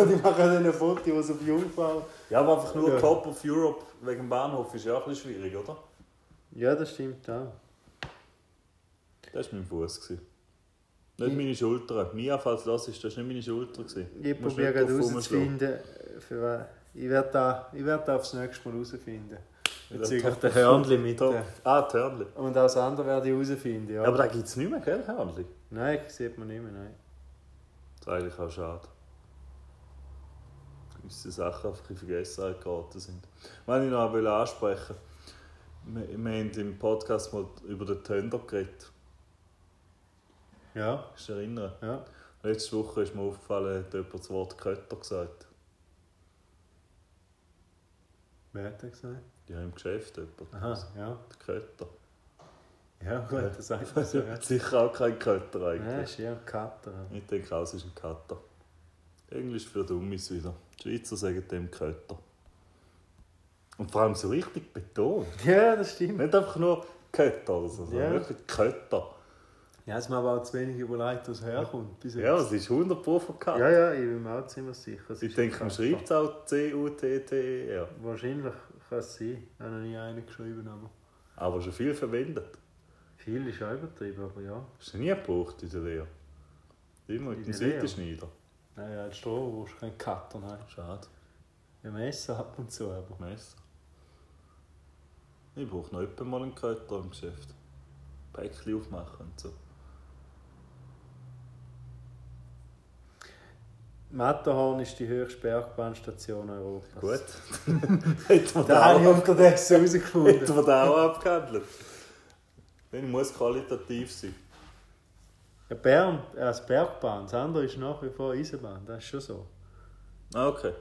Die machen dann ein Foto, sie auf Jungfrau. ja, aber einfach nur Ja. Top of Europe wegen dem Bahnhof ist ja auch ein bisschen schwierig, oder? Ja, das stimmt auch. Das war mein Fuß. Nicht Ich- meine Schulter. Mia, falls das ist, das war nicht meine Schulter. Ich probiere herauszufinden, für was. Ich werde da, ich werde da aufs nächste Mal herausfinden. Bezüglich Top der of Hörnli mit Top. Ah, die Hörnli. Und auch das andere werde ich herausfinden, ja. Aber da gibt es nicht mehr, gell, Hörnli? Nein, sieht man nicht mehr, nein. Das ist eigentlich auch schade. Gewisse Sachen einfach in Vergessenheit geraten sind. Wenn ich noch will ansprechen wir, wir haben im Podcast mal über den Tender geredet. Ja, Kannst du dich erinnern? ja. Letzte Woche ist mir aufgefallen, hat jemand das Wort Kötter gesagt. Wer hat das gesagt? Ja, im Geschäft jemand. Aha, ja. Der Kötter. Ja, gut, das sagt man so, ja. <laughs> Sicher auch kein Kötter Ja, eigentlich. ist eher ein Cutter. Ich denke auch, es ist ein Cutter. Englisch für Dummies wieder. Die Schweizer sagen dem Kötter. Und vor allem so richtig betont. <laughs> Ja, das stimmt. Nicht einfach nur Kötter oder so, sondern Ja. wirklich Kötter. Ja, es mir aber auch zu wenig überlegt, wo es herkommt. bis Ja, jetzt. es ist 100 Pro von Kötter. ja, ja, ich bin mir auch ziemlich sicher. Ich denke, man schreibt es auch C-U-T-T-E-R. Wahrscheinlich kann es sein. Ich habe noch nie einen geschrieben, aber Aber schon viel verwendet. viel ist auch übertrieben, aber ja. Hast du nie gebraucht in der Lehre? Immer In Lehre? Seitenschneider. Nein, als Stroh brauchst du keinen Cutter, nein. Schade. Ein Messer ab und zu, aber... Messer. Ich brauche noch mal einen Kötter im Geschäft. Päckchen aufmachen und so. Matterhorn ist die höchste Bergbahnstation Europas. Gut. <laughs> Hätten wir Da habe ich unterdessen herausgefunden. hätten wir da auch abgehandelt. Dann muss qualitativ sein. Ja, Bern äh, als Bergbahn, das andere ist nach wie vor Eisenbahn, das ist schon so. Ah, okay.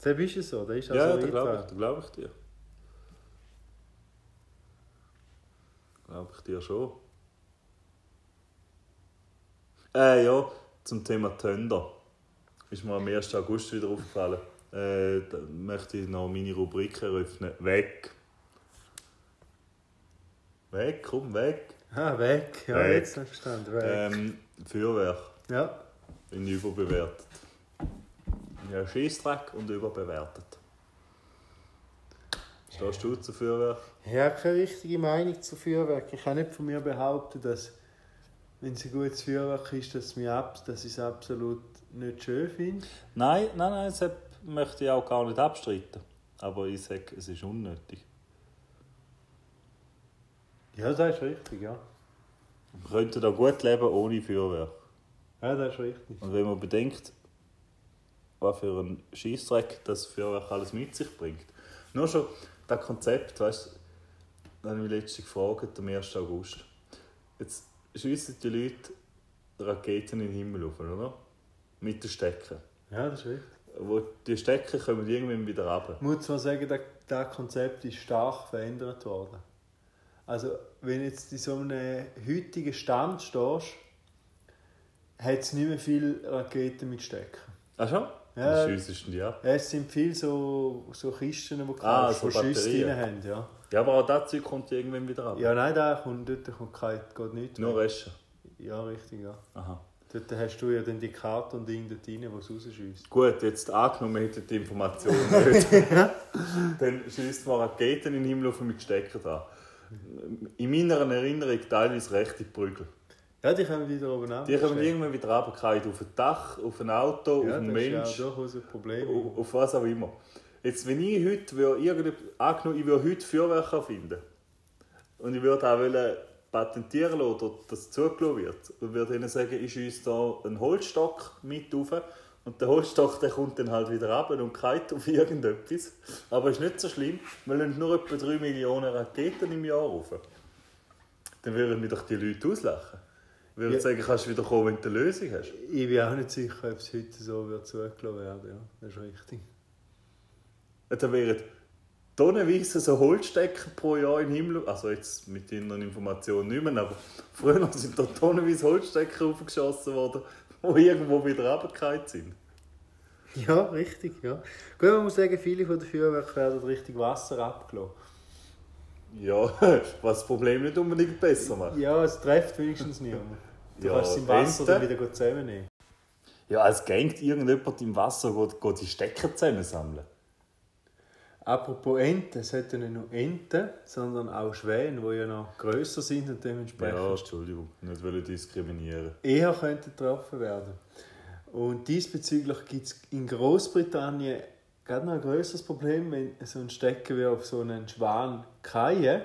Das ist es so, das ist also Ja, da glaube ich, glaub ich dir. Glaube ich dir schon. Äh, ja, zum Thema Tender. Ist mir am 1. August wieder aufgefallen. Äh, da möchte ich noch meine Rubrik eröffnen. Weg. Weg, komm, weg. Ah, weg, ja, Weg. jetzt verstanden, weg. Ähm, Feuerwerk. Ja, Bin überbewertet. Ja, Schießtrack und überbewertet. Stehst du zu Feuerwerk? ich habe keine richtige Meinung zu Feuerwerk. Ich kann nicht von mir behaupten, dass, wenn es ein gutes Feuerwerk ist, dass, mir ab, dass ich es absolut nicht schön finde. Nein, nein, nein, das möchte ich auch gar nicht abstreiten. Aber ich sage, es ist unnötig. Ja, das ist richtig, ja. Wir könnten da gut leben ohne Feuerwerk. Ja, das ist richtig. Und wenn man bedenkt, was für ein Schießdreck das Feuerwerk alles mit sich bringt. Nur schon das Konzept, weißt du, da habe ich mich letztens gefragt, am 1. August. Jetzt schiessen die Leute Raketen in den Himmel auf, oder? Mit den Stecken. Ja, das ist richtig. Wo die Stecken kommen irgendwann wieder runter. Ich muss zwar sagen, das, das Konzept ist stark verändert worden. Also, wenn du jetzt in so einem heutigen Stand stehst, hat es nicht mehr viele Raketen mit Stecken. Ach schon? Ja. Wie du die ab? Ja, es sind viele so, so Kisten, die du Ah, so Schüsse drin haben. Ja. Ja, aber auch das Zeug kommt irgendwann wieder runter. ja, nein, da kommt, dort kommt kein, geht nichts Nur. Reschen. Ja, richtig, ja. Aha. Dort hast du ja den Indikator und Ding dort rein, wo es rausschießt. Gut, jetzt angenommen, wir hätten die Information <laughs> nicht. Dann schießt man Raketen in den Himmel auf mit Stecker dran. In meiner Erinnerung teilweise rechte Prügel. Ja, die kommen wieder oben an. Die kommen irgendwann wieder runtergefallen, auf ein Dach, auf ein Auto, ja, auf einen das ist Mensch, ja durchaus ein Problem. auf, auf was auch immer. Jetzt, wenn ich heute würde, angenommen, ich würde heute Feuerwerk erfinden und ich würde auch wollen patentieren lassen, oder das zugelassen wird, und würde ihnen sagen, ich schiesse da einen Holzstock mit rauf und der Holzstock der kommt dann halt wieder runter und kalt auf <laughs> irgendetwas. Aber ist nicht so schlimm, wir lassen nur etwa 3 Millionen Raketen im Jahr rauf. Dann würden mich doch die Leute auslachen. Ich würde Ja. sagen, kannst du wieder kommen, wenn du eine Lösung hast. Ich bin auch nicht sicher, ob es heute so wird zugelassen werden. Ja, das ist richtig. Dann wären tonnenweise so Holzstecker pro Jahr den Himmel. Also jetzt mit deiner Information nicht mehr, aber früher sind da tonnenweise Holzstecker aufgeschossen worden, die irgendwo wieder runtergefallen sind. Ja, richtig. Ja. Gut, man muss sagen, viele von den Feuerwerken werden richtig Wasser abgelassen. Ja, <laughs> was das Problem nicht unbedingt besser macht. Ja, es trifft wenigstens niemand. Du Ja, kannst es im Wasser dann wieder zusammennehmen. Ja, es gängt irgendjemand im Wasser, geht, geht die Stecker zusammensammeln. Apropos Enten, es hat ja nicht nur Enten, sondern auch Schwäne, die ja noch grösser sind und dementsprechend Ja, Entschuldigung, nicht wollen diskriminieren. eher könnten getroffen werden. Und diesbezüglich gibt es in Großbritannien gerade noch ein größeres Problem, wenn so ein Stecker wie auf so einen Schwan kreien,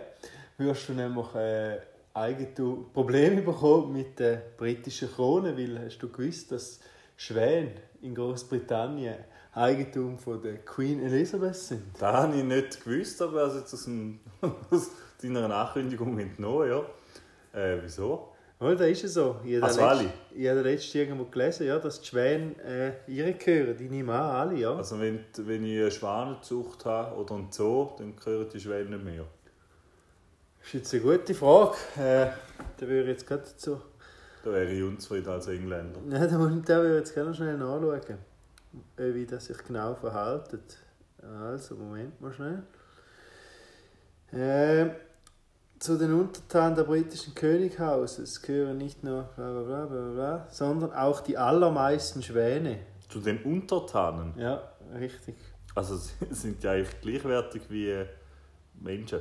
wirst du nämlich äh, Eigentum Probleme bekommen mit der britischen Krone, weil hast du gewusst, dass Schwäne in Großbritannien Eigentum von der Queen Elizabeth sind? Das habe ich nicht gewusst, aber also jetzt aus, dem, <laughs> aus deiner Ankündigung entnommen, ja. Äh, wieso? Ja, da ist es so. Ich Also letzt- alle? Ich habe letztens irgendwo gelesen, ja, dass die Schwäne äh, ihre gehören. Die nehmen an, alle, ja. Also wenn, wenn ich eine Schwanenzucht habe oder einen Zoo, dann gehören die Schwäne nicht mehr. Das ist jetzt eine gute Frage. Äh, da würde ich jetzt gerade dazu. Da wäre ich unzufrieden als Engländer. <laughs> Ja, da würde ich jetzt gerne schnell nachschauen, wie das sich genau verhält. Also, Moment mal schnell. Äh, zu den Untertanen der britischen Könighauses gehören nicht nur bla bla bla bla bla, sondern auch die allermeisten Schwäne. Zu den Untertanen. Ja, richtig. Also <laughs> sie sind ja eigentlich gleichwertig wie äh, Menschen.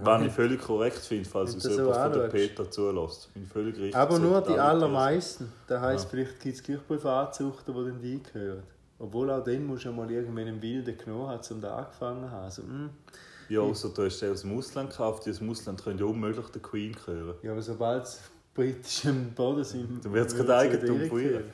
Was ich völlig korrekt finde, falls wenn so jemand von der. Peter zulässt. Bin völlig richtig. Aber nur die alle allermeisten. Das heisst, Ja. vielleicht gibt es gleich Privatzuchten, die dann die gehören. Obwohl auch dann musst du mal irgendwann einen Wilden genommen haben, um da angefangen zu haben. Also, hm. Ja, außer du hast den aus dem Ausland gekauft. Die aus dem Ausland können ja unmöglich der Queen gehören. Ja, aber sobald sie <laughs> britischem Boden sind, Dann würden gerade sie Eigentum von ihr.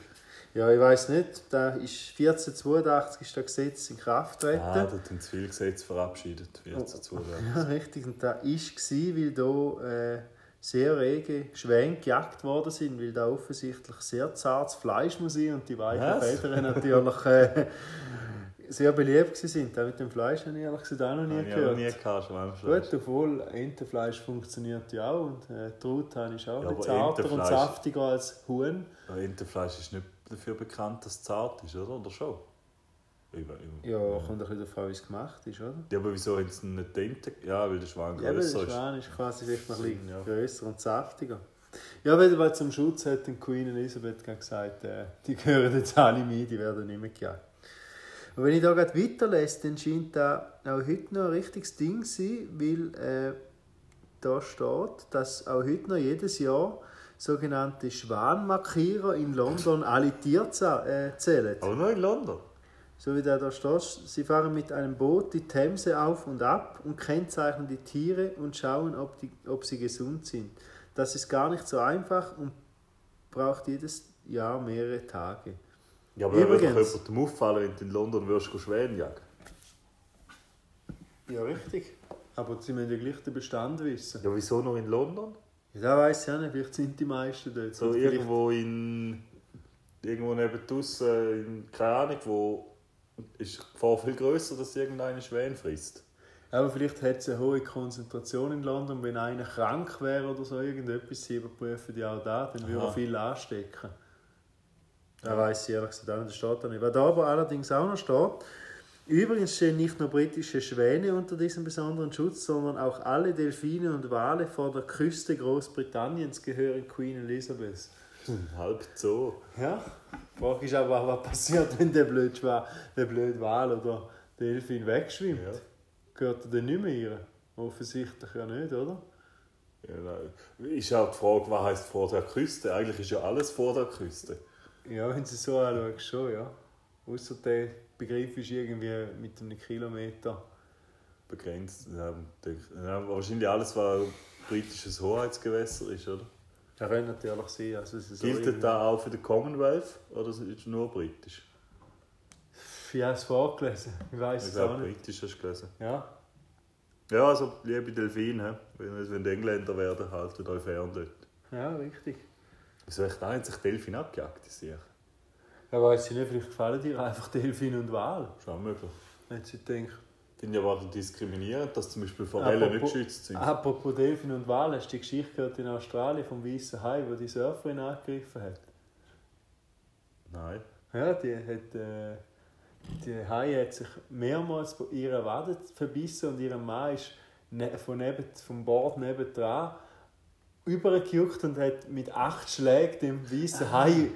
Ja, ich weiß nicht. Da ist 1482 ist das Gesetz in Kraft Ah, getreten. da haben zu viele Gesetze verabschiedet. Wie jetzt dazu Ja, richtig. Und da war, weil da äh, sehr rege Schwäne gejagt worden sind, weil da offensichtlich sehr zartes Fleisch muss sein und die weichen? Federn natürlich äh, sehr beliebt sind. Auch mit dem Fleisch habe ich ehrlich gesagt auch noch nie gehört. noch nie gehabt. Gut, obwohl Entenfleisch funktioniert ja auch und äh, Truthahn ist auch Ja, ein bisschen zarter und saftiger als Huhn. Aber Entenfleisch ist nicht dafür bekannt, dass es zart ist, oder? Oder schon? Ich, ich, Ja, kommt ein bisschen davon, wie es gemacht ist, oder? Ja, aber wieso haben sie nicht Ente? Ja, weil der Schwan Ja, aber der ist. Schwan ist quasi vielleicht noch ein bisschen Ja. grösser und saftiger. Ja, weil weil zum Schutz hat die Queen Elizabeth gerade gesagt, äh, die gehören jetzt alle mit, die werden nicht mehr gejagt. Und wenn ich da gerade weiterlese, dann scheint da auch heute noch ein richtiges Ding zu sein, weil äh, da steht, dass auch heute noch jedes Jahr sogenannte Schwanmarkierer in London alle äh, zählen. Aber nur in London. So wie da, da steht, sie fahren mit einem Boot die Themse auf und ab und kennzeichnen die Tiere und schauen, ob, die, ob sie gesund sind. Das ist gar nicht so einfach und braucht jedes Jahr mehrere Tage. Ja, aber würde doch Übrigens- jemandem auffallen, wenn du in London würdest Schwäne jagen. Ja, richtig. Aber sie müssen ja gleich den Bestand wissen. Ja, wieso noch in London? Ja, weiss ich auch nicht, vielleicht sind die meisten dort. So irgendwo in... Irgendwo neben draussen, in keine Ahnung, wo... Ist die Gefahr viel grösser, dass irgendeine Schwäne frisst. Aber vielleicht hat es eine hohe Konzentration in London. Wenn einer krank wäre oder so, irgendetwas, sie überprüfen die auch da, dann würde er viel anstecken. Da weiss ich ehrlich gesagt auch nicht, das steht da nicht. Was da aber allerdings auch noch steht, übrigens stehen nicht nur britische Schwäne unter diesem besonderen Schutz, sondern auch alle Delfine und Wale vor der Küste Großbritanniens gehören Queen Elizabeth. Halb so. Ja, die Frage ist aber, was passiert, wenn der blöde, Schwa der blöde Wal oder Delfin wegschwimmt? Ja. Gehört er dann nicht mehr rein? Offensichtlich ja nicht, oder? Ja, nein. Ist auch die Frage, was heisst vor der Küste? Eigentlich ist ja alles vor der Küste. Ja, wenn du so anschaust, schon, ja. Außer der Begriff ist irgendwie mit einem Kilometer. Begrenzt. Ja, ja, wahrscheinlich alles, was britisches Hoheitsgewässer ist, oder? Das könnte natürlich sein. Also es ist Gilt das da auch für den Commonwealth oder ist es nur britisch? Ich habe es vorgelesen. Ich weiß Ich es auch nicht. britisch hast du gelesen. Ja. Ja, also liebe Delfine, wenn wenn die Engländer werden, haltet euch fern dort. Ja, richtig. Wieso haben sich Delfin abgejagt, sich? Ja, weiß ich nicht, vielleicht gefallen dir einfach Delfin und Wal. Schon möglich. Wenn sie denken. Finde ich aber diskriminierend, dass zum Beispiel Forellen nicht geschützt sind. Apropos Delfin und Wal, hast du die Geschichte gehört in Australien vom weißen Hai, wo die Surferin angegriffen hat? Nein. Ja, die hat. Äh, die Hai hat sich mehrmals von ihrer Wade verbissen und ihr Mann ist ne von neben, vom Bord nebendran übergejuckt und hat mit acht Schlägen dem weißen Hai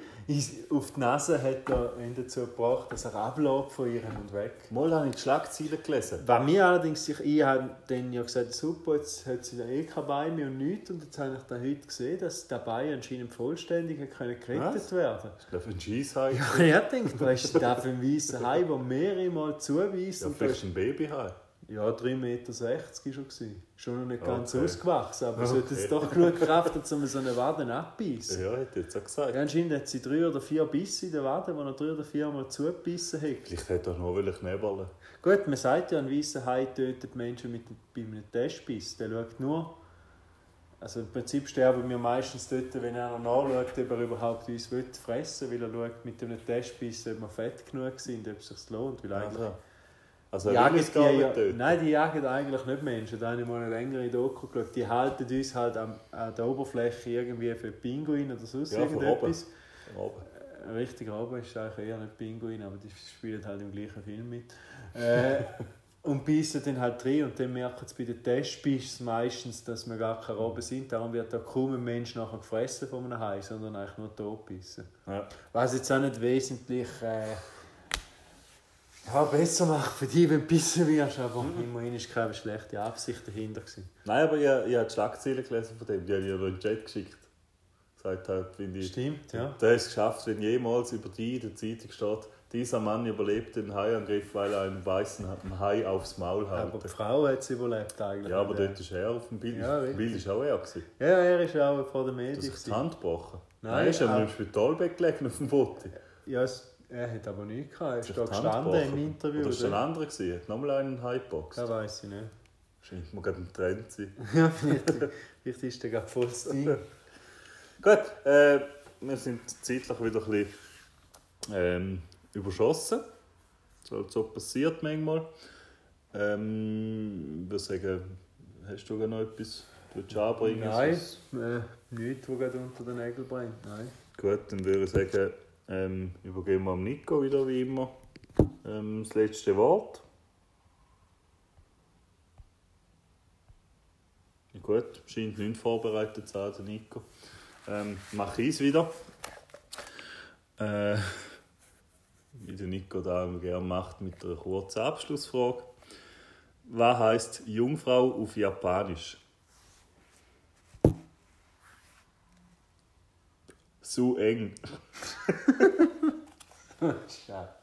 auf die Nase hat er ihn dazu gebracht, dass er abläuft von ihr und weg. Mal habe ich die Schlagzeilen gelesen. Was mir allerdings, ich, ich habe dann ja gesagt, super, jetzt hat sie da eh keine Beine mehr und nichts. Und jetzt habe ich dann heute gesehen, dass der Bein anscheinend vollständig können gerettet Was? werden Ich glaube, ein Scheisshai. Ja, ich denke, was ist da für ein weißer Hai, der mehrere Mal zuweist? Ja, vielleicht ist- ein Babyhai. Ja, 3,60 Meter war schon. Gewesen. Schon noch nicht ganz Okay. ausgewachsen, aber es Okay. hat jetzt doch genug Kraft, um so eine Wade abbeißen. Ja, hätte ich jetzt auch gesagt. Ja, anscheinend hat sie drei oder vier Bisse in der Wade, die er drei oder vier Mal zugebissen hat. Vielleicht hätte er will knebeln. Gut, man sagt ja, ein weißer Hai tötet Menschen mit, bei einem Testbiss. Der schaut nur. Also im Prinzip sterben wir meistens dort, wenn einer nachschaut, ob er überhaupt uns fressen will, weil er schaut mit einem Testbiss, ob wir fett genug sind, ob es sich lohnt. Weil eigentlich Also, also jagen es gar nicht ja, nein, die jagen eigentlich nicht Menschen. Da habe ich mal eine längere Doku geschaut. Die halten uns halt an, an der Oberfläche irgendwie für Pinguin oder sonst Ja, irgendetwas. Oben. Ein richtiger Robben ist eigentlich eher nicht Pinguin, aber die spielen halt im gleichen Film mit. Äh, <laughs> und beißen dann halt rein und dann merken sie bei den Testbissen meistens, dass wir gar keine Robben sind. Darum wird da kaum ein Mensch nachher gefressen von einem Hai, sondern eigentlich nur totbissen. Ja. Was jetzt auch nicht wesentlich äh, ja, besser macht für dich, wenn du bissen wirst, aber immerhin war keine schlechte Absicht dahinter. Gewesen. Nein, aber ich, ich habe die Schlagzeilen gelesen von dem. Die habe ich ja noch in den Chat geschickt. Sagt halt, wenn die, Stimmt, ja. Der hat es geschafft, wenn jemals über die in der Zeitung steht, dieser Mann überlebte den Haiangriff, weil er einen weißen Hai aufs Maul Aber die. Frau hat es überlebt eigentlich. Ja, aber Ja. dort ist er auf dem Bild. Ja, das Bild ist auch er. Gewesen. Ja, er ist auch vor der Du Medien. hast sich die. Hand gebrochen. Nein, Nein, ist er auch- im Spitalbett gelegen auf dem Foto. Ja, es, er hat aber nichts gehabt. Er ist da gestanden gebrochen. im Interview. Oder ist ein anderer gewesen? Nochmal einen Hai geboxt. Das weiß ich nicht. Scheint mir gerade ein Trend zu sein. <laughs> Ja, vielleicht, vielleicht ist der gerade voll das <laughs> Ding. Gut, äh, wir sind zeitlich wieder ein bisschen ähm, überschossen. So, so passiert manchmal. Ähm, ich würde sagen, hast du noch etwas willst du anbringen? Nein, äh, nichts, was gerade unter den Nägeln brennt. Nein. Gut, dann würde ich sagen, ähm, übergeben wir am Nico wieder wie immer ähm, das letzte Wort. Ja, Gut, scheint nicht vorbereitet zu sein, Nico. Ähm, mache ich es wieder. Äh, wie der Nico da gerne macht, mit einer kurzen Abschlussfrage. Was heißt Jungfrau auf Japanisch? Su eng. <laughs> Schade.